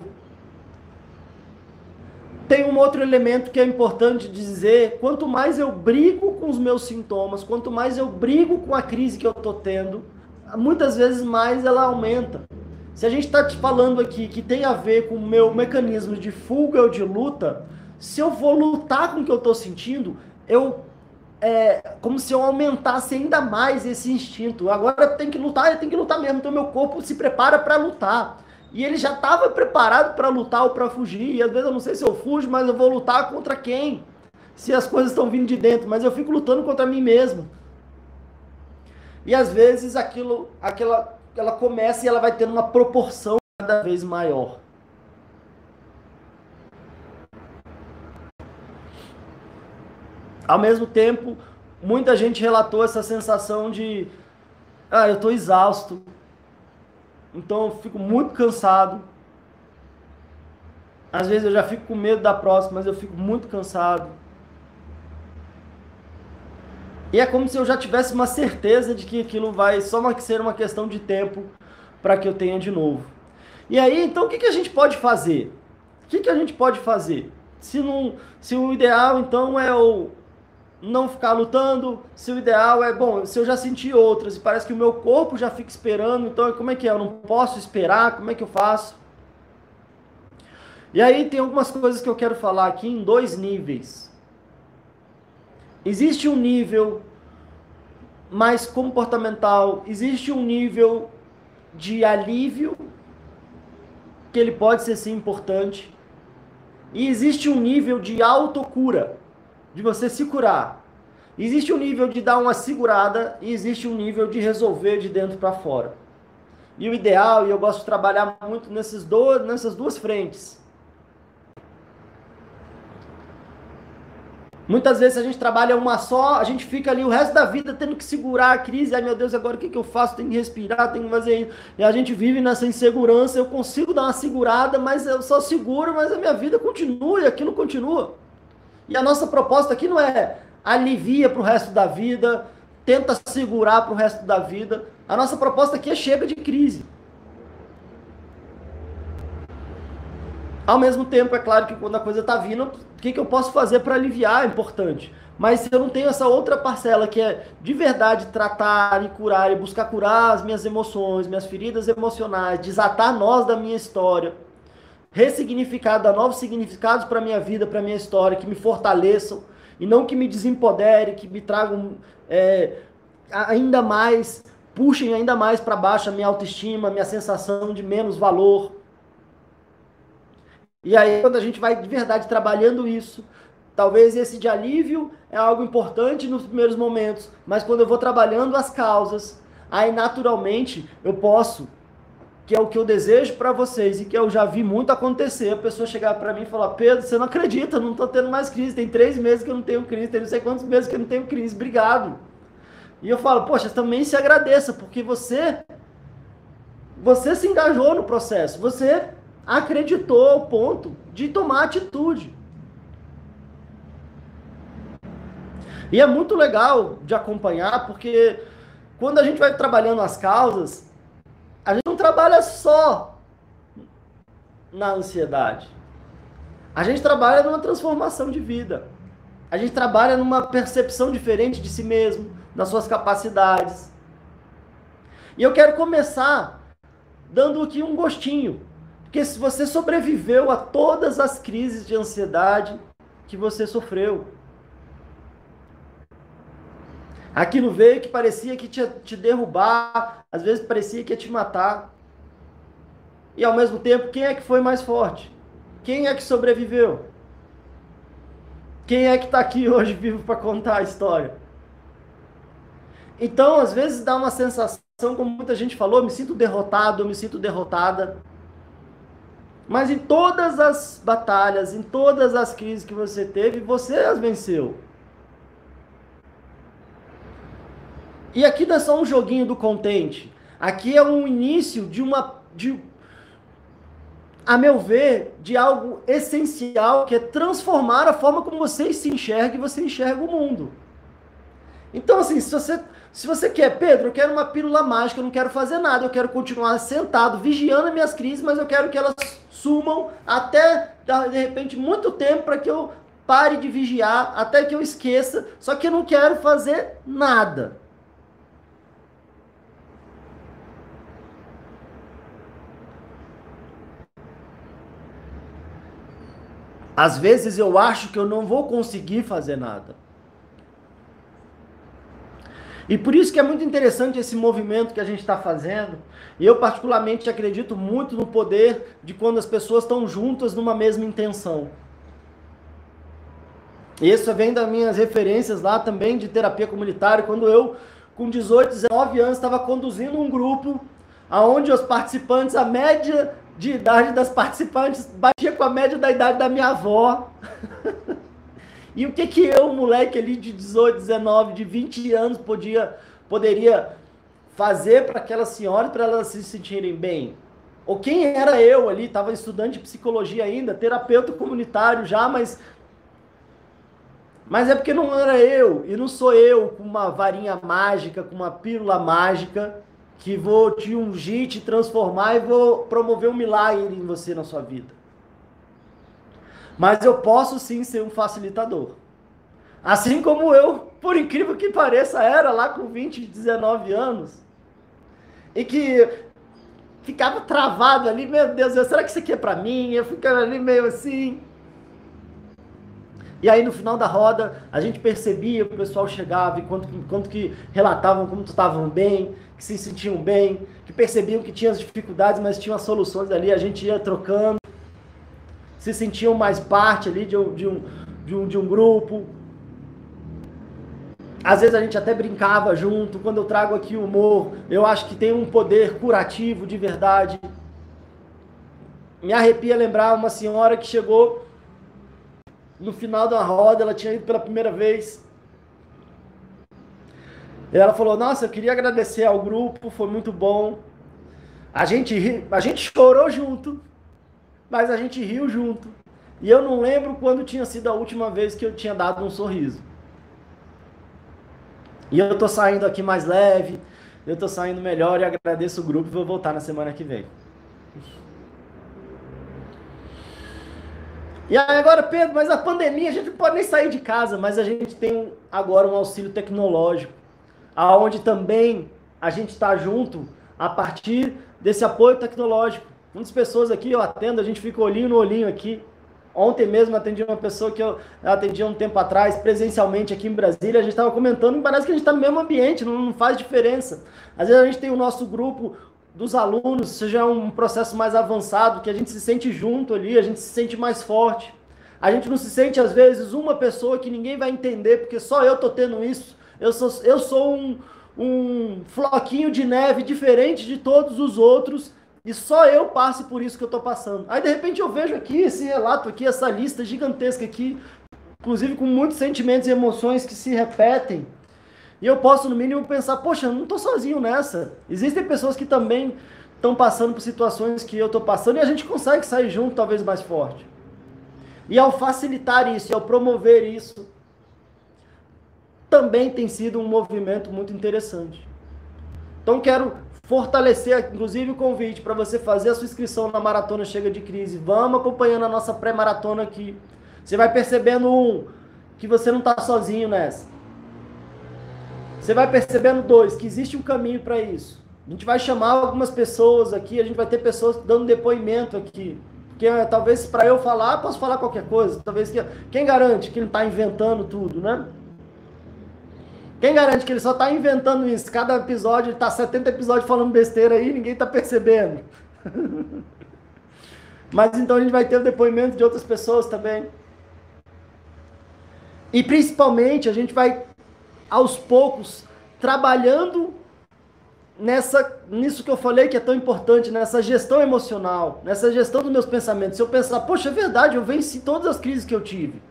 Tem um outro elemento que é importante dizer: quanto mais eu brigo com os meus sintomas, quanto mais eu brigo com a crise que eu estou tendo, muitas vezes mais ela aumenta. Se a gente está falando aqui que tem a ver com o meu mecanismo de fuga ou de luta, se eu vou lutar com o que eu estou sentindo, eu é como se eu aumentasse ainda mais esse instinto. Agora tem que lutar, eu tenho que lutar mesmo. Então meu corpo se prepara para lutar. E ele já estava preparado para lutar ou para fugir. E às vezes eu não sei se eu fujo, mas eu vou lutar contra quem? Se as coisas estão vindo de dentro, mas eu fico lutando contra mim mesmo. E às vezes aquilo, aquela, ela começa e ela vai tendo uma proporção cada vez maior. Ao mesmo tempo, muita gente relatou essa sensação de ah, eu estou exausto, então eu fico muito cansado. Às vezes eu já fico com medo da próxima, mas eu fico muito cansado. E é como se eu já tivesse uma certeza de que aquilo vai só ser uma questão de tempo para que eu tenha de novo. E aí, então, o que, que a gente pode fazer? O que, que a gente pode fazer? Se, não, se o ideal, então, é o, não ficar lutando, se o ideal é, bom, se eu já senti outras e parece que o meu corpo já fica esperando, então como é que é? Eu não posso esperar, como é que eu faço? E aí tem algumas coisas que eu quero falar aqui em dois níveis. Existe um nível mais comportamental, existe um nível de alívio que ele pode ser sim importante. E existe um nível de autocura de você se curar. Existe um nível de dar uma segurada e existe um nível de resolver de dentro para fora. E o ideal, e eu gosto de trabalhar muito nesses dois, nessas duas frentes. Muitas vezes a gente trabalha uma só, a gente fica ali o resto da vida tendo que segurar a crise. Ai meu Deus, agora o que, que eu faço? Tenho que respirar, tenho que fazer isso. E a gente vive nessa insegurança. Eu consigo dar uma segurada, mas eu só seguro, mas a minha vida continua e aquilo continua. E a nossa proposta aqui não é alivia para o resto da vida, tenta segurar para o resto da vida. A nossa proposta aqui é chega de crise. Ao mesmo tempo, é claro que quando a coisa está vindo, o que, que eu posso fazer para aliviar é importante. Mas se eu não tenho essa outra parcela que é de verdade tratar e curar e buscar curar as minhas emoções, minhas feridas emocionais, desatar nós da minha história, ressignificar, dar novos significados para minha vida, para minha história, que me fortaleçam e não que me desempodere, que me tragam é, ainda mais, puxem ainda mais para baixo a minha autoestima, a minha sensação de menos valor. E aí, quando a gente vai de verdade trabalhando isso, talvez esse de alívio é algo importante nos primeiros momentos, mas quando eu vou trabalhando as causas, aí naturalmente eu posso, que é o que eu desejo para vocês e que eu já vi muito acontecer, a pessoa chegar para mim e falar: Pedro, você não acredita, não estou tendo mais crise, tem três meses que eu não tenho crise, tem não sei quantos meses que eu não tenho crise, obrigado. E eu falo: Poxa, também se agradeça, porque você. Você se engajou no processo, você acreditou ao ponto de tomar atitude. E é muito legal de acompanhar, porque quando a gente vai trabalhando as causas, a gente não trabalha só na ansiedade. A gente trabalha numa transformação de vida. A gente trabalha numa percepção diferente de si mesmo, das suas capacidades. E eu quero começar dando aqui um gostinho porque se você sobreviveu a todas as crises de ansiedade que você sofreu, aquilo veio que parecia que ia te derrubar, às vezes parecia que ia te matar. E ao mesmo tempo, quem é que foi mais forte? Quem é que sobreviveu? Quem é que está aqui hoje vivo para contar a história? Então, às vezes dá uma sensação, como muita gente falou, me sinto derrotado, me sinto derrotada. Mas em todas as batalhas, em todas as crises que você teve, você as venceu. E aqui não é só um joguinho do contente. Aqui é um início de uma. De, a meu ver, de algo essencial, que é transformar a forma como você se enxerga e você enxerga o mundo. Então, assim, se você se você quer, Pedro, eu quero uma pílula mágica, eu não quero fazer nada, eu quero continuar sentado, vigiando as minhas crises, mas eu quero que elas sumam até, de repente, muito tempo para que eu pare de vigiar, até que eu esqueça, só que eu não quero fazer nada. Às vezes eu acho que eu não vou conseguir fazer nada. E por isso que é muito interessante esse movimento que a gente está fazendo. E eu, particularmente, acredito muito no poder de quando as pessoas estão juntas numa mesma intenção. Isso vem das minhas referências lá também de terapia comunitária, quando eu, com 18, 19 anos, estava conduzindo um grupo onde os participantes, a média de idade das participantes batia com a média da idade da minha avó. E o que que eu, moleque ali de 18, 19, de 20 anos, podia, poderia fazer para aquelas senhoras, para elas se sentirem bem? Ou quem era eu ali, estava estudante de psicologia ainda, terapeuta comunitário já, mas mas é porque não era eu, e não sou eu com uma varinha mágica, com uma pílula mágica, que vou te ungir, te transformar e vou promover um milagre em você na sua vida. Mas eu posso sim ser um facilitador. Assim como eu, por incrível que pareça, era lá com 20, 19 anos. E que ficava travado ali, meu Deus, será que isso aqui é para mim? Eu ficava ali meio assim. E aí no final da roda, a gente percebia o pessoal chegava e quanto, quanto que relatavam como estavam bem, que se sentiam bem, que percebiam que tinham as dificuldades, mas tinham as soluções ali, a gente ia trocando se sentiam mais parte ali de um, de um, de um, de um grupo. Às vezes a gente até brincava junto. Quando eu trago aqui o humor, eu acho que tem um poder curativo de verdade. Me arrepia lembrar uma senhora que chegou no final da roda, ela tinha ido pela primeira vez. Ela falou: Nossa, eu queria agradecer ao grupo, foi muito bom. A gente, a gente chorou junto mas a gente riu junto. E eu não lembro quando tinha sido a última vez que eu tinha dado um sorriso. E eu tô saindo aqui mais leve, eu tô saindo melhor e agradeço o grupo e vou voltar na semana que vem. E agora, Pedro, mas a pandemia a gente não pode nem sair de casa, mas a gente tem agora um auxílio tecnológico, aonde também a gente está junto a partir desse apoio tecnológico. Muitas pessoas aqui eu atendo, a gente fica olhinho no olhinho aqui. Ontem mesmo atendi uma pessoa que eu atendi um tempo atrás, presencialmente aqui em Brasília, a gente estava comentando, parece que a gente está no mesmo ambiente, não, não faz diferença. Às vezes a gente tem o nosso grupo dos alunos, seja um processo mais avançado, que a gente se sente junto ali, a gente se sente mais forte. A gente não se sente, às vezes, uma pessoa que ninguém vai entender, porque só eu tô tendo isso. Eu sou, eu sou um, um floquinho de neve diferente de todos os outros, e só eu passo por isso que eu tô passando. Aí, de repente, eu vejo aqui esse relato aqui, essa lista gigantesca aqui, inclusive com muitos sentimentos e emoções que se repetem. E eu posso, no mínimo, pensar, poxa, eu não estou sozinho nessa. Existem pessoas que também estão passando por situações que eu estou passando e a gente consegue sair junto, talvez mais forte. E ao facilitar isso, ao promover isso, também tem sido um movimento muito interessante. Então quero fortalecer, inclusive, o convite para você fazer a sua inscrição na Maratona Chega de Crise. Vamos acompanhando a nossa pré-maratona aqui. Você vai percebendo, um, que você não está sozinho nessa. Você vai percebendo, dois, que existe um caminho para isso. A gente vai chamar algumas pessoas aqui, a gente vai ter pessoas dando depoimento aqui. Porque talvez para eu falar, posso falar qualquer coisa. Talvez que, quem garante que ele está inventando tudo, né? Quem garante que ele só está inventando isso? Cada episódio, ele está 70 episódios falando besteira aí, ninguém está percebendo. Mas então a gente vai ter o depoimento de outras pessoas também. E principalmente a gente vai aos poucos, trabalhando nessa, nisso que eu falei que é tão importante, nessa gestão emocional, nessa gestão dos meus pensamentos. Se eu pensar, poxa, é verdade, eu venci todas as crises que eu tive.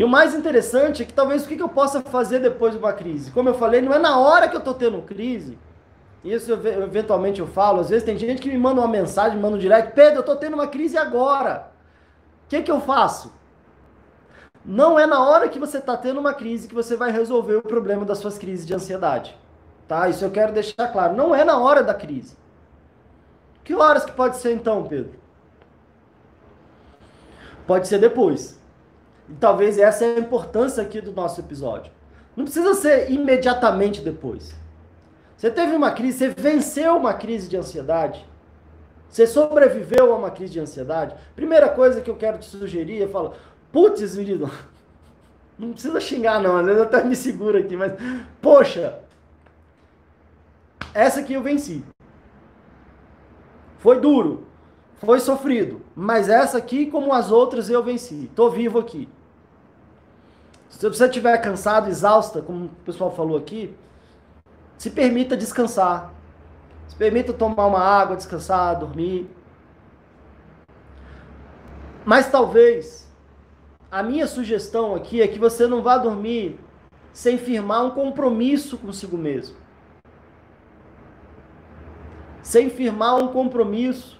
E o mais interessante é que talvez o que eu possa fazer depois de uma crise. Como eu falei, não é na hora que eu estou tendo crise. Isso eu, eventualmente eu falo. Às vezes tem gente que me manda uma mensagem, me manda um direct. Pedro, eu estou tendo uma crise agora. O que, que eu faço? Não é na hora que você está tendo uma crise que você vai resolver o problema das suas crises de ansiedade. Tá? Isso eu quero deixar claro. Não é na hora da crise. Que horas que pode ser então, Pedro? Pode ser depois. E talvez essa é a importância aqui do nosso episódio. Não precisa ser imediatamente depois. Você teve uma crise, você venceu uma crise de ansiedade, você sobreviveu a uma crise de ansiedade. Primeira coisa que eu quero te sugerir é falar, Putz, menino, não precisa xingar não, às vezes eu até me seguro aqui, mas, poxa, essa aqui eu venci. Foi duro, foi sofrido, mas essa aqui, como as outras, eu venci. Tô vivo aqui. Se você estiver cansado, exausta, como o pessoal falou aqui, se permita descansar. Se permita tomar uma água, descansar, dormir. Mas talvez a minha sugestão aqui é que você não vá dormir sem firmar um compromisso consigo mesmo. Sem firmar um compromisso,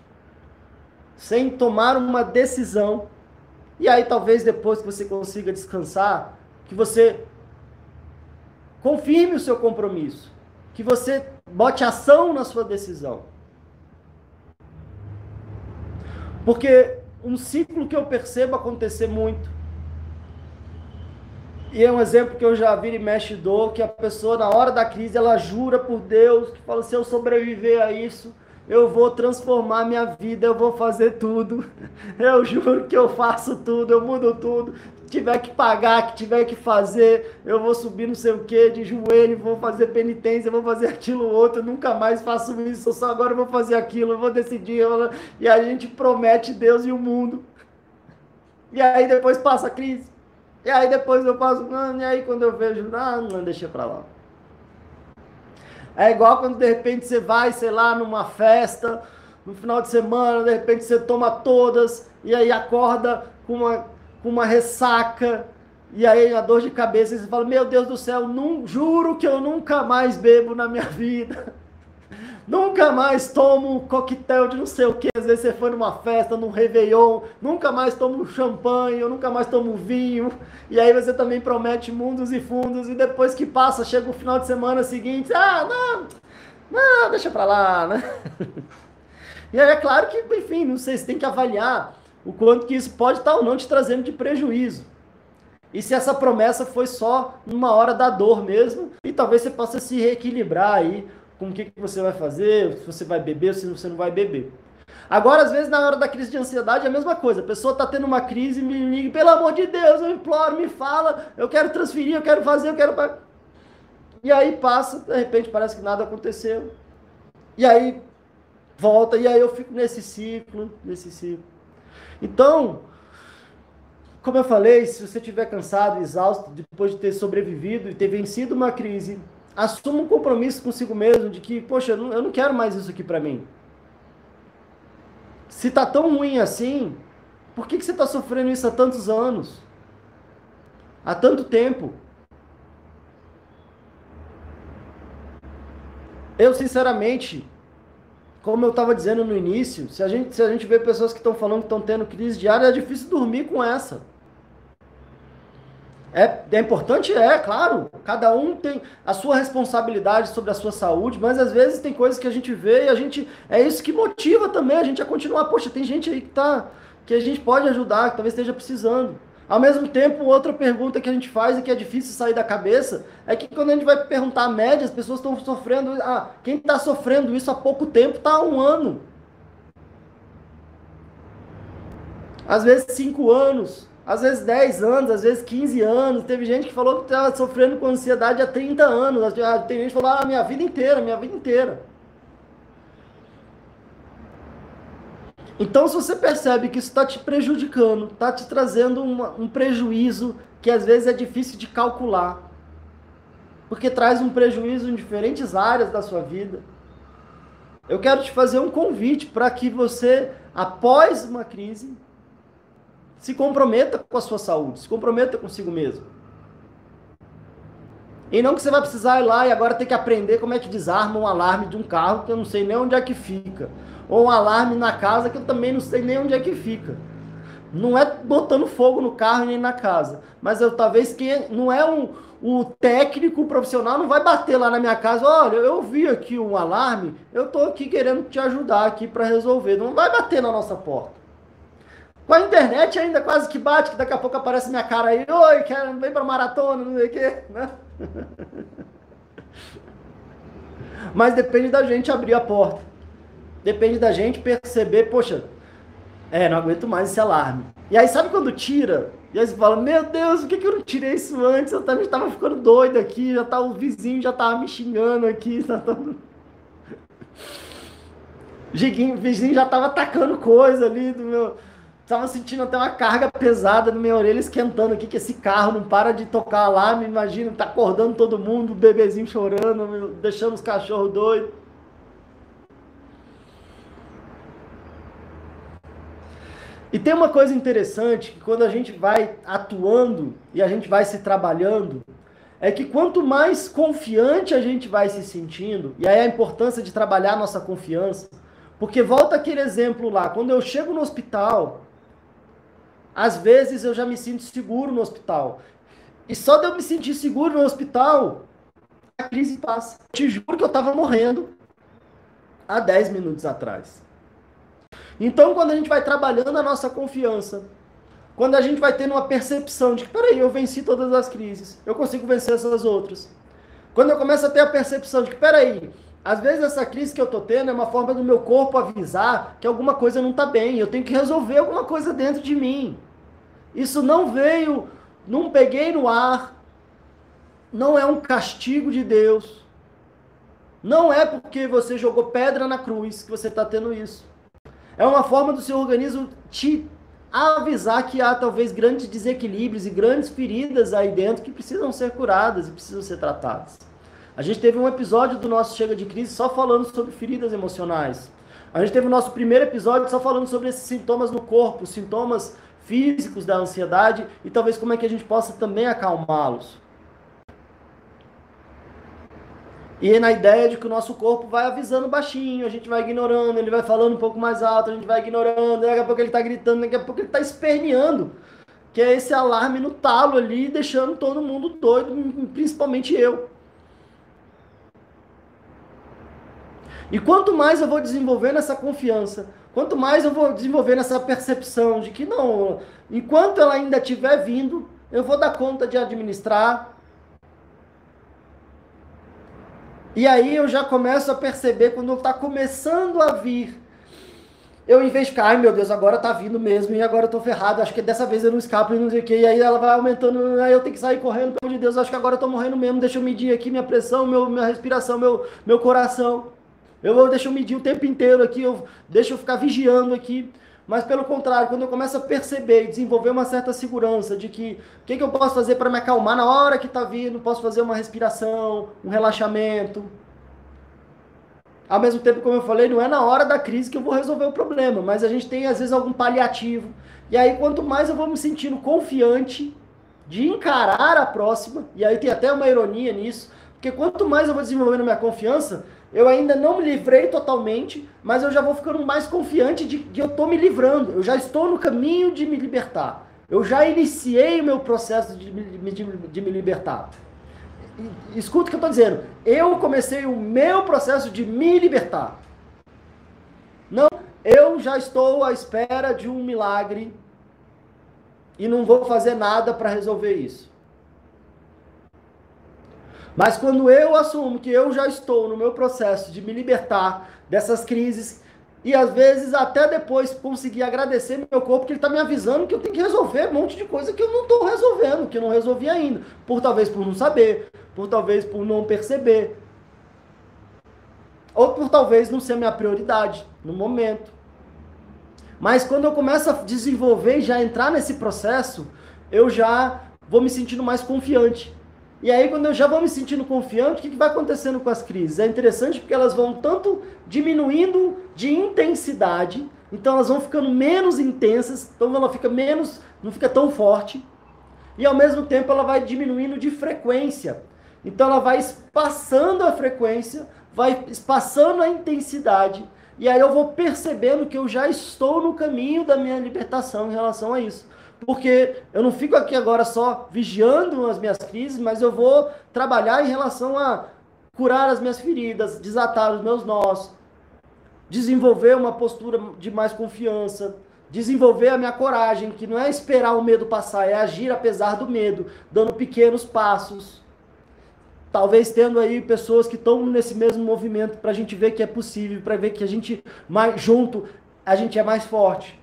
sem tomar uma decisão. E aí talvez depois que você consiga descansar, que você confirme o seu compromisso, que você bote ação na sua decisão. Porque um ciclo que eu percebo acontecer muito e é um exemplo que eu já vi e mexe dou, que a pessoa na hora da crise, ela jura por Deus, que fala, se eu sobreviver a isso, eu vou transformar minha vida, eu vou fazer tudo. Eu juro que eu faço tudo, eu mudo tudo. Tiver que pagar, que tiver que fazer, eu vou subir não sei o que, de joelho, vou fazer penitência, vou fazer aquilo outro, nunca mais faço isso, só agora eu vou fazer aquilo, eu vou decidir. E a gente promete Deus e o mundo. E aí depois passa a crise. E aí depois eu passo, e aí quando eu vejo, não, não deixa pra lá. É igual quando de repente você vai, sei lá, numa festa, no final de semana, de repente você toma todas, e aí acorda com uma, com uma ressaca, e aí a dor de cabeça, e você fala, meu Deus do céu, não, juro que eu nunca mais bebo na minha vida. Nunca mais tomo um coquetel de não sei o que. Às vezes você foi numa festa, num Réveillon. Nunca mais tomo champanhe, nunca mais tomo vinho. E aí você também promete mundos e fundos. E depois que passa, chega o final de semana seguinte. Ah, não, não, deixa pra lá, né? E aí é claro que, enfim, não sei, você tem que avaliar o quanto que isso pode estar ou não te trazendo de prejuízo. E se essa promessa foi só numa hora da dor mesmo, e talvez você possa se reequilibrar aí com o que, que você vai fazer, se você vai beber ou se você não vai beber. Agora, às vezes, na hora da crise de ansiedade, é a mesma coisa. A pessoa está tendo uma crise, me liga, pelo amor de Deus, eu imploro, me fala, eu quero transferir, eu quero fazer, eu quero. E aí passa, de repente parece que nada aconteceu. E aí volta, e aí eu fico nesse ciclo, nesse ciclo. Então, como eu falei, se você estiver cansado, exausto, depois de ter sobrevivido e ter vencido uma crise, assuma um compromisso consigo mesmo de que, poxa, eu não quero mais isso aqui para mim. Se tá tão ruim assim, por que, que você está sofrendo isso há tantos anos? Há tanto tempo? Eu, sinceramente, como eu estava dizendo no início, se a gente, se a gente vê pessoas que estão falando que estão tendo crise diária, é difícil dormir com essa. É, é importante? É, claro. Cada um tem a sua responsabilidade sobre a sua saúde, mas às vezes tem coisas que a gente vê e a gente. É isso que motiva também a gente a continuar. Poxa, tem gente aí que tá. que a gente pode ajudar, que talvez esteja precisando. Ao mesmo tempo, outra pergunta que a gente faz e que é difícil sair da cabeça é que quando a gente vai perguntar a média, as pessoas estão sofrendo. Ah, quem está sofrendo isso há pouco tempo está há um ano. Às vezes cinco anos às vezes 10 anos, às vezes 15 anos. Teve gente que falou que estava sofrendo com ansiedade há 30 anos. Tem gente que falou, ah, minha vida inteira, minha vida inteira. Então, se você percebe que isso está te prejudicando, está te trazendo uma, um prejuízo que às vezes é difícil de calcular, porque traz um prejuízo em diferentes áreas da sua vida, eu quero te fazer um convite para que você, após uma crise, se comprometa com a sua saúde, se comprometa consigo mesmo. E não que você vai precisar ir lá e agora ter que aprender como é que desarma um alarme de um carro que eu não sei nem onde é que fica. Ou um alarme na casa que eu também não sei nem onde é que fica. Não é botando fogo no carro nem na casa. Mas eu talvez quem não é um o técnico profissional não vai bater lá na minha casa, olha, eu vi aqui um alarme, eu tô aqui querendo te ajudar aqui para resolver. Não vai bater na nossa porta. Com a internet ainda quase que bate, que daqui a pouco aparece minha cara aí, oi, quero, vem pra maratona, não sei o quê, né? Mas depende da gente abrir a porta. Depende da gente perceber, poxa, é, não aguento mais esse alarme. E aí, sabe quando tira? E aí você fala, meu Deus, por que, que eu não tirei isso antes? Eu também estava ficando doido aqui, já tá, o vizinho já tava me xingando aqui. Tá todo... o vizinho já tava atacando coisa ali do meu Tava sentindo até uma carga pesada na minha orelha esquentando aqui, que esse carro não para de tocar alarme. Imagina, tá acordando todo mundo, o bebezinho chorando, deixando os cachorros doidos. E tem uma coisa interessante que quando a gente vai atuando e a gente vai se trabalhando, é que quanto mais confiante a gente vai se sentindo, e aí a importância de trabalhar a nossa confiança, porque volta aquele exemplo lá, quando eu chego no hospital, às vezes eu já me sinto seguro no hospital. E só de eu me sentir seguro no hospital, a crise passa. Te juro que eu estava morrendo há 10 minutos atrás. Então, quando a gente vai trabalhando a nossa confiança, quando a gente vai tendo uma percepção de que, peraí, eu venci todas as crises, eu consigo vencer essas outras. Quando eu começo a ter a percepção de que, peraí, às vezes essa crise que eu tô tendo é uma forma do meu corpo avisar que alguma coisa não tá bem, eu tenho que resolver alguma coisa dentro de mim. Isso não veio, não peguei no ar, não é um castigo de Deus. Não é porque você jogou pedra na cruz que você está tendo isso. É uma forma do seu organismo te avisar que há talvez grandes desequilíbrios e grandes feridas aí dentro que precisam ser curadas e precisam ser tratadas. A gente teve um episódio do nosso Chega de Crise só falando sobre feridas emocionais. A gente teve o nosso primeiro episódio só falando sobre esses sintomas no corpo, sintomas físicos da ansiedade e talvez como é que a gente possa também acalmá-los. E na ideia de que o nosso corpo vai avisando baixinho, a gente vai ignorando, ele vai falando um pouco mais alto, a gente vai ignorando, daqui a pouco ele está gritando, daqui a pouco ele está esperneando. Que é esse alarme no talo ali, deixando todo mundo doido, principalmente eu. E quanto mais eu vou desenvolvendo essa confiança, quanto mais eu vou desenvolvendo essa percepção de que não, enquanto ela ainda estiver vindo, eu vou dar conta de administrar. E aí eu já começo a perceber quando está começando a vir eu, em vez de ficar, ai meu Deus, agora tá vindo mesmo, e agora eu tô ferrado, acho que dessa vez eu não escapo e não sei o que, e aí ela vai aumentando, aí eu tenho que sair correndo, pelo amor de Deus, acho que agora eu tô morrendo mesmo, deixa eu medir aqui minha pressão, meu, minha respiração, meu, meu coração. Eu vou deixar eu medir o tempo inteiro aqui, eu, deixa eu ficar vigiando aqui. Mas pelo contrário, quando eu começo a perceber e desenvolver uma certa segurança de que o que, que eu posso fazer para me acalmar na hora que está vindo, posso fazer uma respiração, um relaxamento, ao mesmo tempo, como eu falei, não é na hora da crise que eu vou resolver o problema, mas a gente tem às vezes algum paliativo. E aí, quanto mais eu vou me sentindo confiante de encarar a próxima, e aí tem até uma ironia nisso, porque quanto mais eu vou desenvolvendo minha confiança, eu ainda não me livrei totalmente, mas eu já vou ficando mais confiante de que eu estou me livrando, eu já estou no caminho de me libertar. Eu já iniciei o meu processo de me, de, de me libertar escuta o que eu estou dizendo. Eu comecei o meu processo de me libertar. Não, eu já estou à espera de um milagre e não vou fazer nada para resolver isso. Mas quando eu assumo que eu já estou no meu processo de me libertar dessas crises e às vezes até depois conseguir agradecer meu corpo que ele está me avisando que eu tenho que resolver um monte de coisa que eu não estou resolvendo, que eu não resolvi ainda. Por talvez por não saber, por talvez por não perceber. Ou por talvez não ser minha prioridade no momento. Mas quando eu começo a desenvolver e já entrar nesse processo, eu já vou me sentindo mais confiante. E aí, quando eu já vou me sentindo confiante, o que, que vai acontecendo com as crises? É interessante porque elas vão tanto diminuindo de intensidade, então elas vão ficando menos intensas, então ela fica menos, não fica tão forte, e ao mesmo tempo ela vai diminuindo de frequência. Então ela vai espaçando a frequência, vai espaçando a intensidade, e aí eu vou percebendo que eu já estou no caminho da minha libertação em relação a isso porque eu não fico aqui agora só vigiando as minhas crises, mas eu vou trabalhar em relação a curar as minhas feridas, desatar os meus nós, desenvolver uma postura de mais confiança, desenvolver a minha coragem, que não é esperar o medo passar, é agir apesar do medo, dando pequenos passos. Talvez tendo aí pessoas que estão nesse mesmo movimento para a gente ver que é possível, para ver que a gente mais junto a gente é mais forte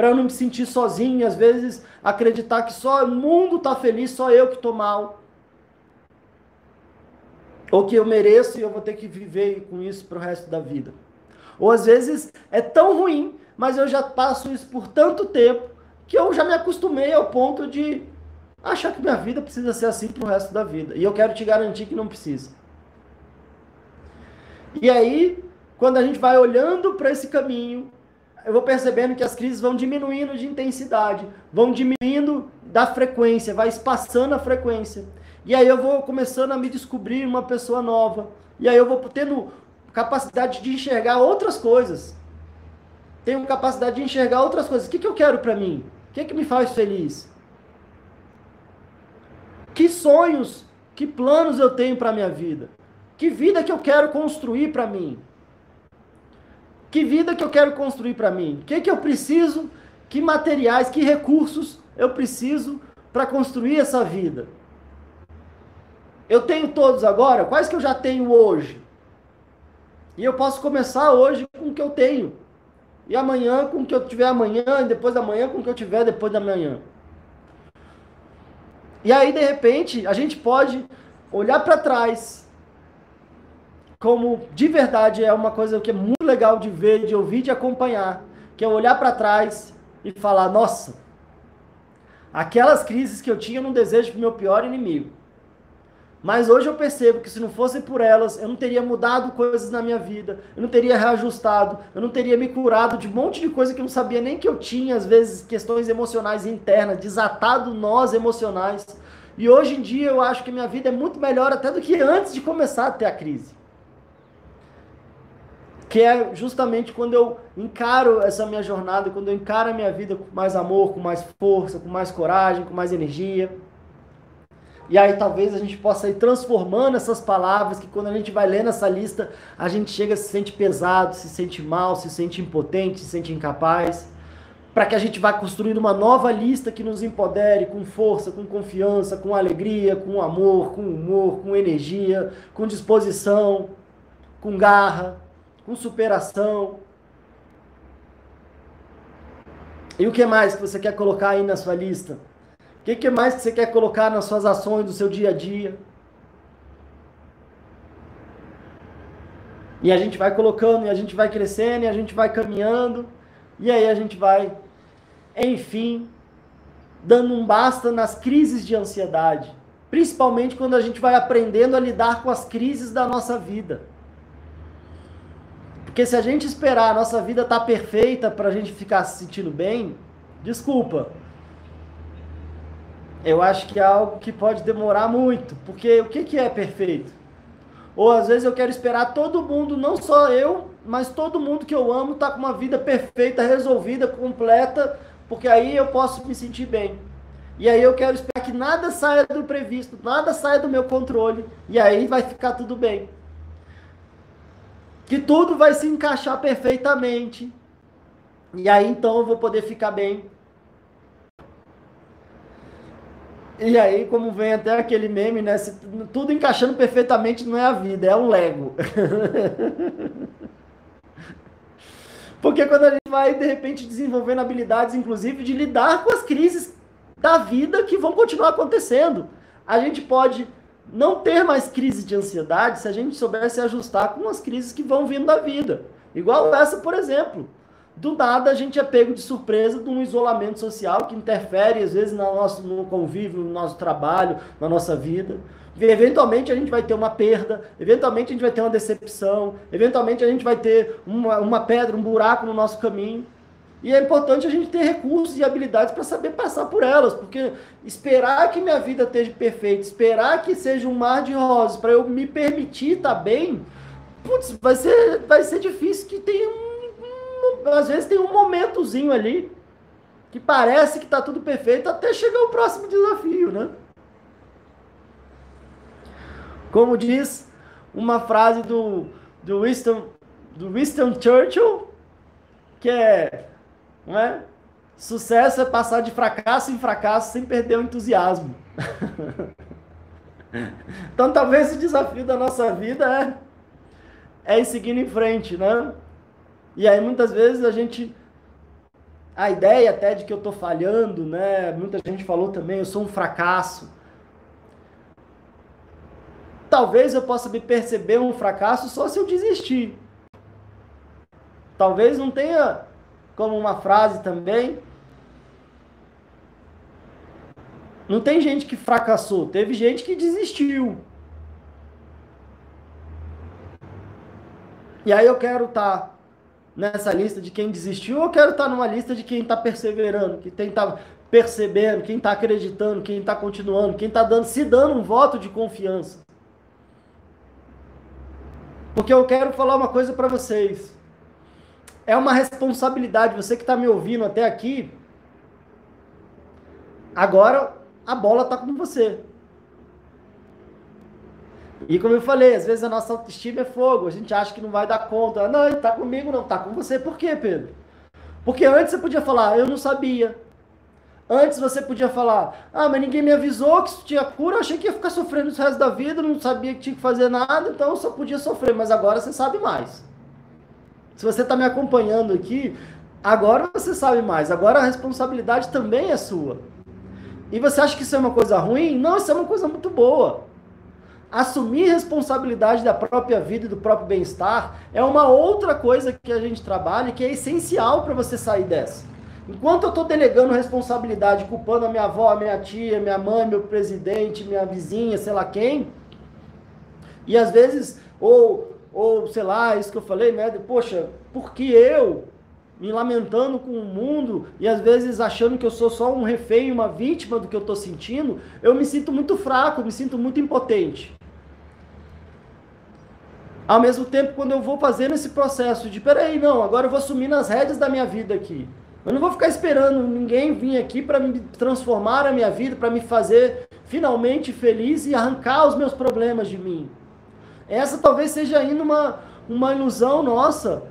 para eu não me sentir sozinho, às vezes acreditar que só o mundo está feliz, só eu que estou mal. Ou que eu mereço e eu vou ter que viver com isso para o resto da vida. Ou às vezes é tão ruim, mas eu já passo isso por tanto tempo que eu já me acostumei ao ponto de achar que minha vida precisa ser assim para o resto da vida. E eu quero te garantir que não precisa. E aí, quando a gente vai olhando para esse caminho, eu vou percebendo que as crises vão diminuindo de intensidade, vão diminuindo da frequência, vai espaçando a frequência. E aí eu vou começando a me descobrir uma pessoa nova. E aí eu vou tendo capacidade de enxergar outras coisas. Tenho capacidade de enxergar outras coisas. O que, que eu quero para mim? O que, que me faz feliz? Que sonhos, que planos eu tenho para minha vida? Que vida que eu quero construir para mim? Que vida que eu quero construir para mim? O que, que eu preciso? Que materiais, que recursos eu preciso para construir essa vida? Eu tenho todos agora? Quais que eu já tenho hoje? E eu posso começar hoje com o que eu tenho. E amanhã com o que eu tiver amanhã, e depois da manhã com o que eu tiver depois da manhã. E aí, de repente, a gente pode olhar para trás como de verdade é uma coisa que é muito legal de ver, de ouvir, de acompanhar, que é olhar para trás e falar: nossa, aquelas crises que eu tinha, eu não desejo para o meu pior inimigo. Mas hoje eu percebo que se não fosse por elas, eu não teria mudado coisas na minha vida, eu não teria reajustado, eu não teria me curado de um monte de coisa que eu não sabia nem que eu tinha, às vezes questões emocionais internas, desatado nós emocionais. E hoje em dia eu acho que minha vida é muito melhor até do que antes de começar a ter a crise que é justamente quando eu encaro essa minha jornada, quando eu encaro a minha vida com mais amor, com mais força, com mais coragem, com mais energia. E aí talvez a gente possa ir transformando essas palavras, que quando a gente vai lendo essa lista, a gente chega, se sente pesado, se sente mal, se sente impotente, se sente incapaz. Para que a gente vá construindo uma nova lista que nos empodere com força, com confiança, com alegria, com amor, com humor, com energia, com disposição, com garra, com superação. E o que mais que você quer colocar aí na sua lista? O que, que mais que você quer colocar nas suas ações do seu dia a dia? E a gente vai colocando, e a gente vai crescendo, e a gente vai caminhando, e aí a gente vai, enfim, dando um basta nas crises de ansiedade. Principalmente quando a gente vai aprendendo a lidar com as crises da nossa vida. Porque se a gente esperar a nossa vida estar tá perfeita para a gente ficar se sentindo bem, desculpa, eu acho que é algo que pode demorar muito, porque o que, que é perfeito? Ou às vezes eu quero esperar todo mundo, não só eu, mas todo mundo que eu amo tá com uma vida perfeita, resolvida, completa, porque aí eu posso me sentir bem. E aí eu quero esperar que nada saia do previsto, nada saia do meu controle, e aí vai ficar tudo bem. Que tudo vai se encaixar perfeitamente. E aí então eu vou poder ficar bem. E aí, como vem até aquele meme, né? Se tudo encaixando perfeitamente não é a vida, é um Lego. Porque quando a gente vai, de repente, desenvolvendo habilidades, inclusive, de lidar com as crises da vida que vão continuar acontecendo, a gente pode não ter mais crise de ansiedade se a gente soubesse ajustar com as crises que vão vindo da vida. Igual essa, por exemplo do nada a gente é pego de surpresa de um isolamento social que interfere, às vezes, no nosso no convívio, no nosso trabalho, na nossa vida. E, eventualmente a gente vai ter uma perda, eventualmente a gente vai ter uma decepção, eventualmente a gente vai ter uma, uma pedra, um buraco no nosso caminho. E é importante a gente ter recursos e habilidades para saber passar por elas, porque esperar que minha vida esteja perfeita, esperar que seja um mar de rosas para eu me permitir estar tá bem, putz, vai ser, vai ser difícil que tenha um às vezes tem um momentozinho ali que parece que está tudo perfeito até chegar o próximo desafio, né? Como diz uma frase do, do, Winston, do Winston Churchill, que é, não é? Sucesso é passar de fracasso em fracasso sem perder o entusiasmo. então talvez o desafio da nossa vida é, é ir seguindo em frente, né? E aí muitas vezes a gente a ideia até de que eu estou falhando, né? Muita gente falou também, eu sou um fracasso. Talvez eu possa me perceber um fracasso só se eu desistir. Talvez não tenha como uma frase também. Não tem gente que fracassou, teve gente que desistiu. E aí eu quero estar tá nessa lista de quem desistiu ou quero estar numa lista de quem está perseverando, que quem está percebendo, quem está acreditando, quem está continuando, quem está dando, se dando um voto de confiança. Porque eu quero falar uma coisa para vocês. É uma responsabilidade, você que está me ouvindo até aqui, agora a bola está com você. E como eu falei, às vezes a nossa autoestima é fogo, a gente acha que não vai dar conta. Não, ele tá comigo, não, tá com você. Por quê, Pedro? Porque antes você podia falar, eu não sabia. Antes você podia falar, ah, mas ninguém me avisou que isso tinha cura, eu achei que ia ficar sofrendo o resto da vida, não sabia que tinha que fazer nada, então eu só podia sofrer. Mas agora você sabe mais. Se você está me acompanhando aqui, agora você sabe mais. Agora a responsabilidade também é sua. E você acha que isso é uma coisa ruim? Não, isso é uma coisa muito boa assumir responsabilidade da própria vida e do próprio bem-estar é uma outra coisa que a gente trabalha que é essencial para você sair dessa. Enquanto eu estou delegando responsabilidade, culpando a minha avó, a minha tia, minha mãe, meu presidente, minha vizinha, sei lá quem, e às vezes, ou, ou sei lá, isso que eu falei, né? Poxa, por que eu? Me lamentando com o mundo e às vezes achando que eu sou só um refém, uma vítima do que eu estou sentindo, eu me sinto muito fraco, me sinto muito impotente. Ao mesmo tempo, quando eu vou fazendo esse processo de, peraí, não, agora eu vou assumir nas rédeas da minha vida aqui. Eu não vou ficar esperando ninguém vir aqui para me transformar a minha vida, para me fazer finalmente feliz e arrancar os meus problemas de mim. Essa talvez seja ainda uma, uma ilusão nossa,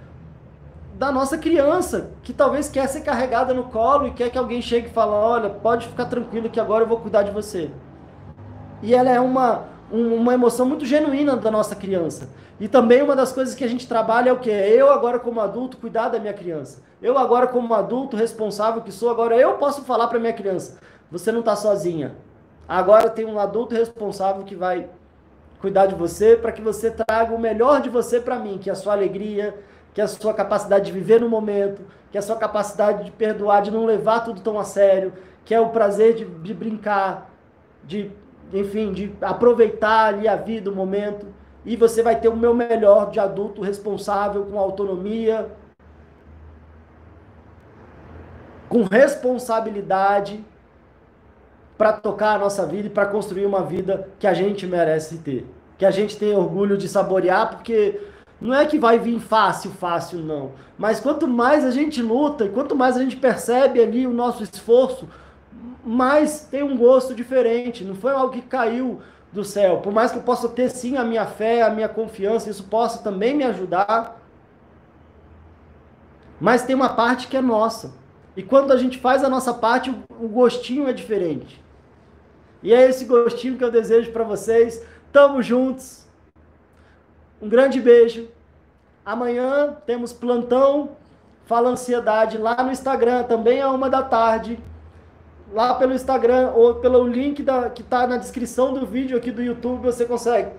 da nossa criança, que talvez quer ser carregada no colo e quer que alguém chegue e fale: olha, pode ficar tranquilo que agora eu vou cuidar de você. E ela é uma, uma emoção muito genuína da nossa criança. E também uma das coisas que a gente trabalha é o que? Eu agora como adulto cuidar da minha criança. Eu agora como adulto responsável que sou, agora eu posso falar para minha criança, você não está sozinha. Agora tem um adulto responsável que vai cuidar de você para que você traga o melhor de você para mim, que é a sua alegria, que é a sua capacidade de viver no momento, que é a sua capacidade de perdoar, de não levar tudo tão a sério, que é o prazer de, de brincar, de enfim, de aproveitar ali a vida, o momento, e você vai ter o meu melhor de adulto responsável, com autonomia, com responsabilidade para tocar a nossa vida e para construir uma vida que a gente merece ter. Que a gente tem orgulho de saborear, porque não é que vai vir fácil, fácil, não. Mas quanto mais a gente luta e quanto mais a gente percebe ali o nosso esforço, mais tem um gosto diferente. Não foi algo que caiu do céu. Por mais que eu possa ter sim a minha fé, a minha confiança, isso possa também me ajudar. Mas tem uma parte que é nossa. E quando a gente faz a nossa parte, o gostinho é diferente. E é esse gostinho que eu desejo para vocês. Tamo juntos. Um grande beijo. Amanhã temos plantão Fala Ansiedade lá no Instagram, também a uma da tarde lá pelo Instagram ou pelo link da, que está na descrição do vídeo aqui do YouTube, você consegue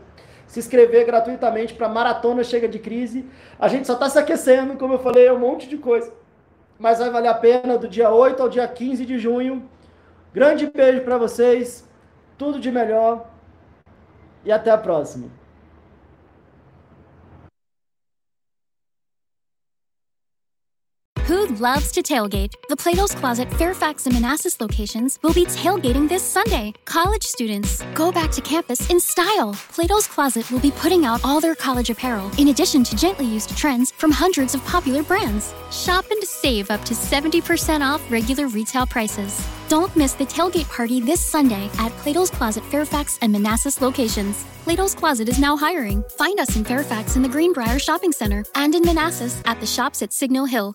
se inscrever gratuitamente para Maratona Chega de Crise. A gente só está se aquecendo, como eu falei, é um monte de coisa. Mas vai valer a pena do dia 8 ao dia 15 de junho. Grande beijo para vocês, tudo de melhor e até a próxima. Who loves to tailgate? The Plato's Closet Fairfax and Manassas locations will be tailgating this Sunday. College students, go back to campus in style. Plato's Closet will be putting out all their college apparel, in addition to gently used trends from hundreds of popular brands. Shop and save up to 70% off regular retail prices. Don't miss the tailgate party this Sunday at Plato's Closet Fairfax and Manassas locations. Plato's Closet is now hiring. Find us in Fairfax in the Greenbrier Shopping Center and in Manassas at the shops at Signal Hill.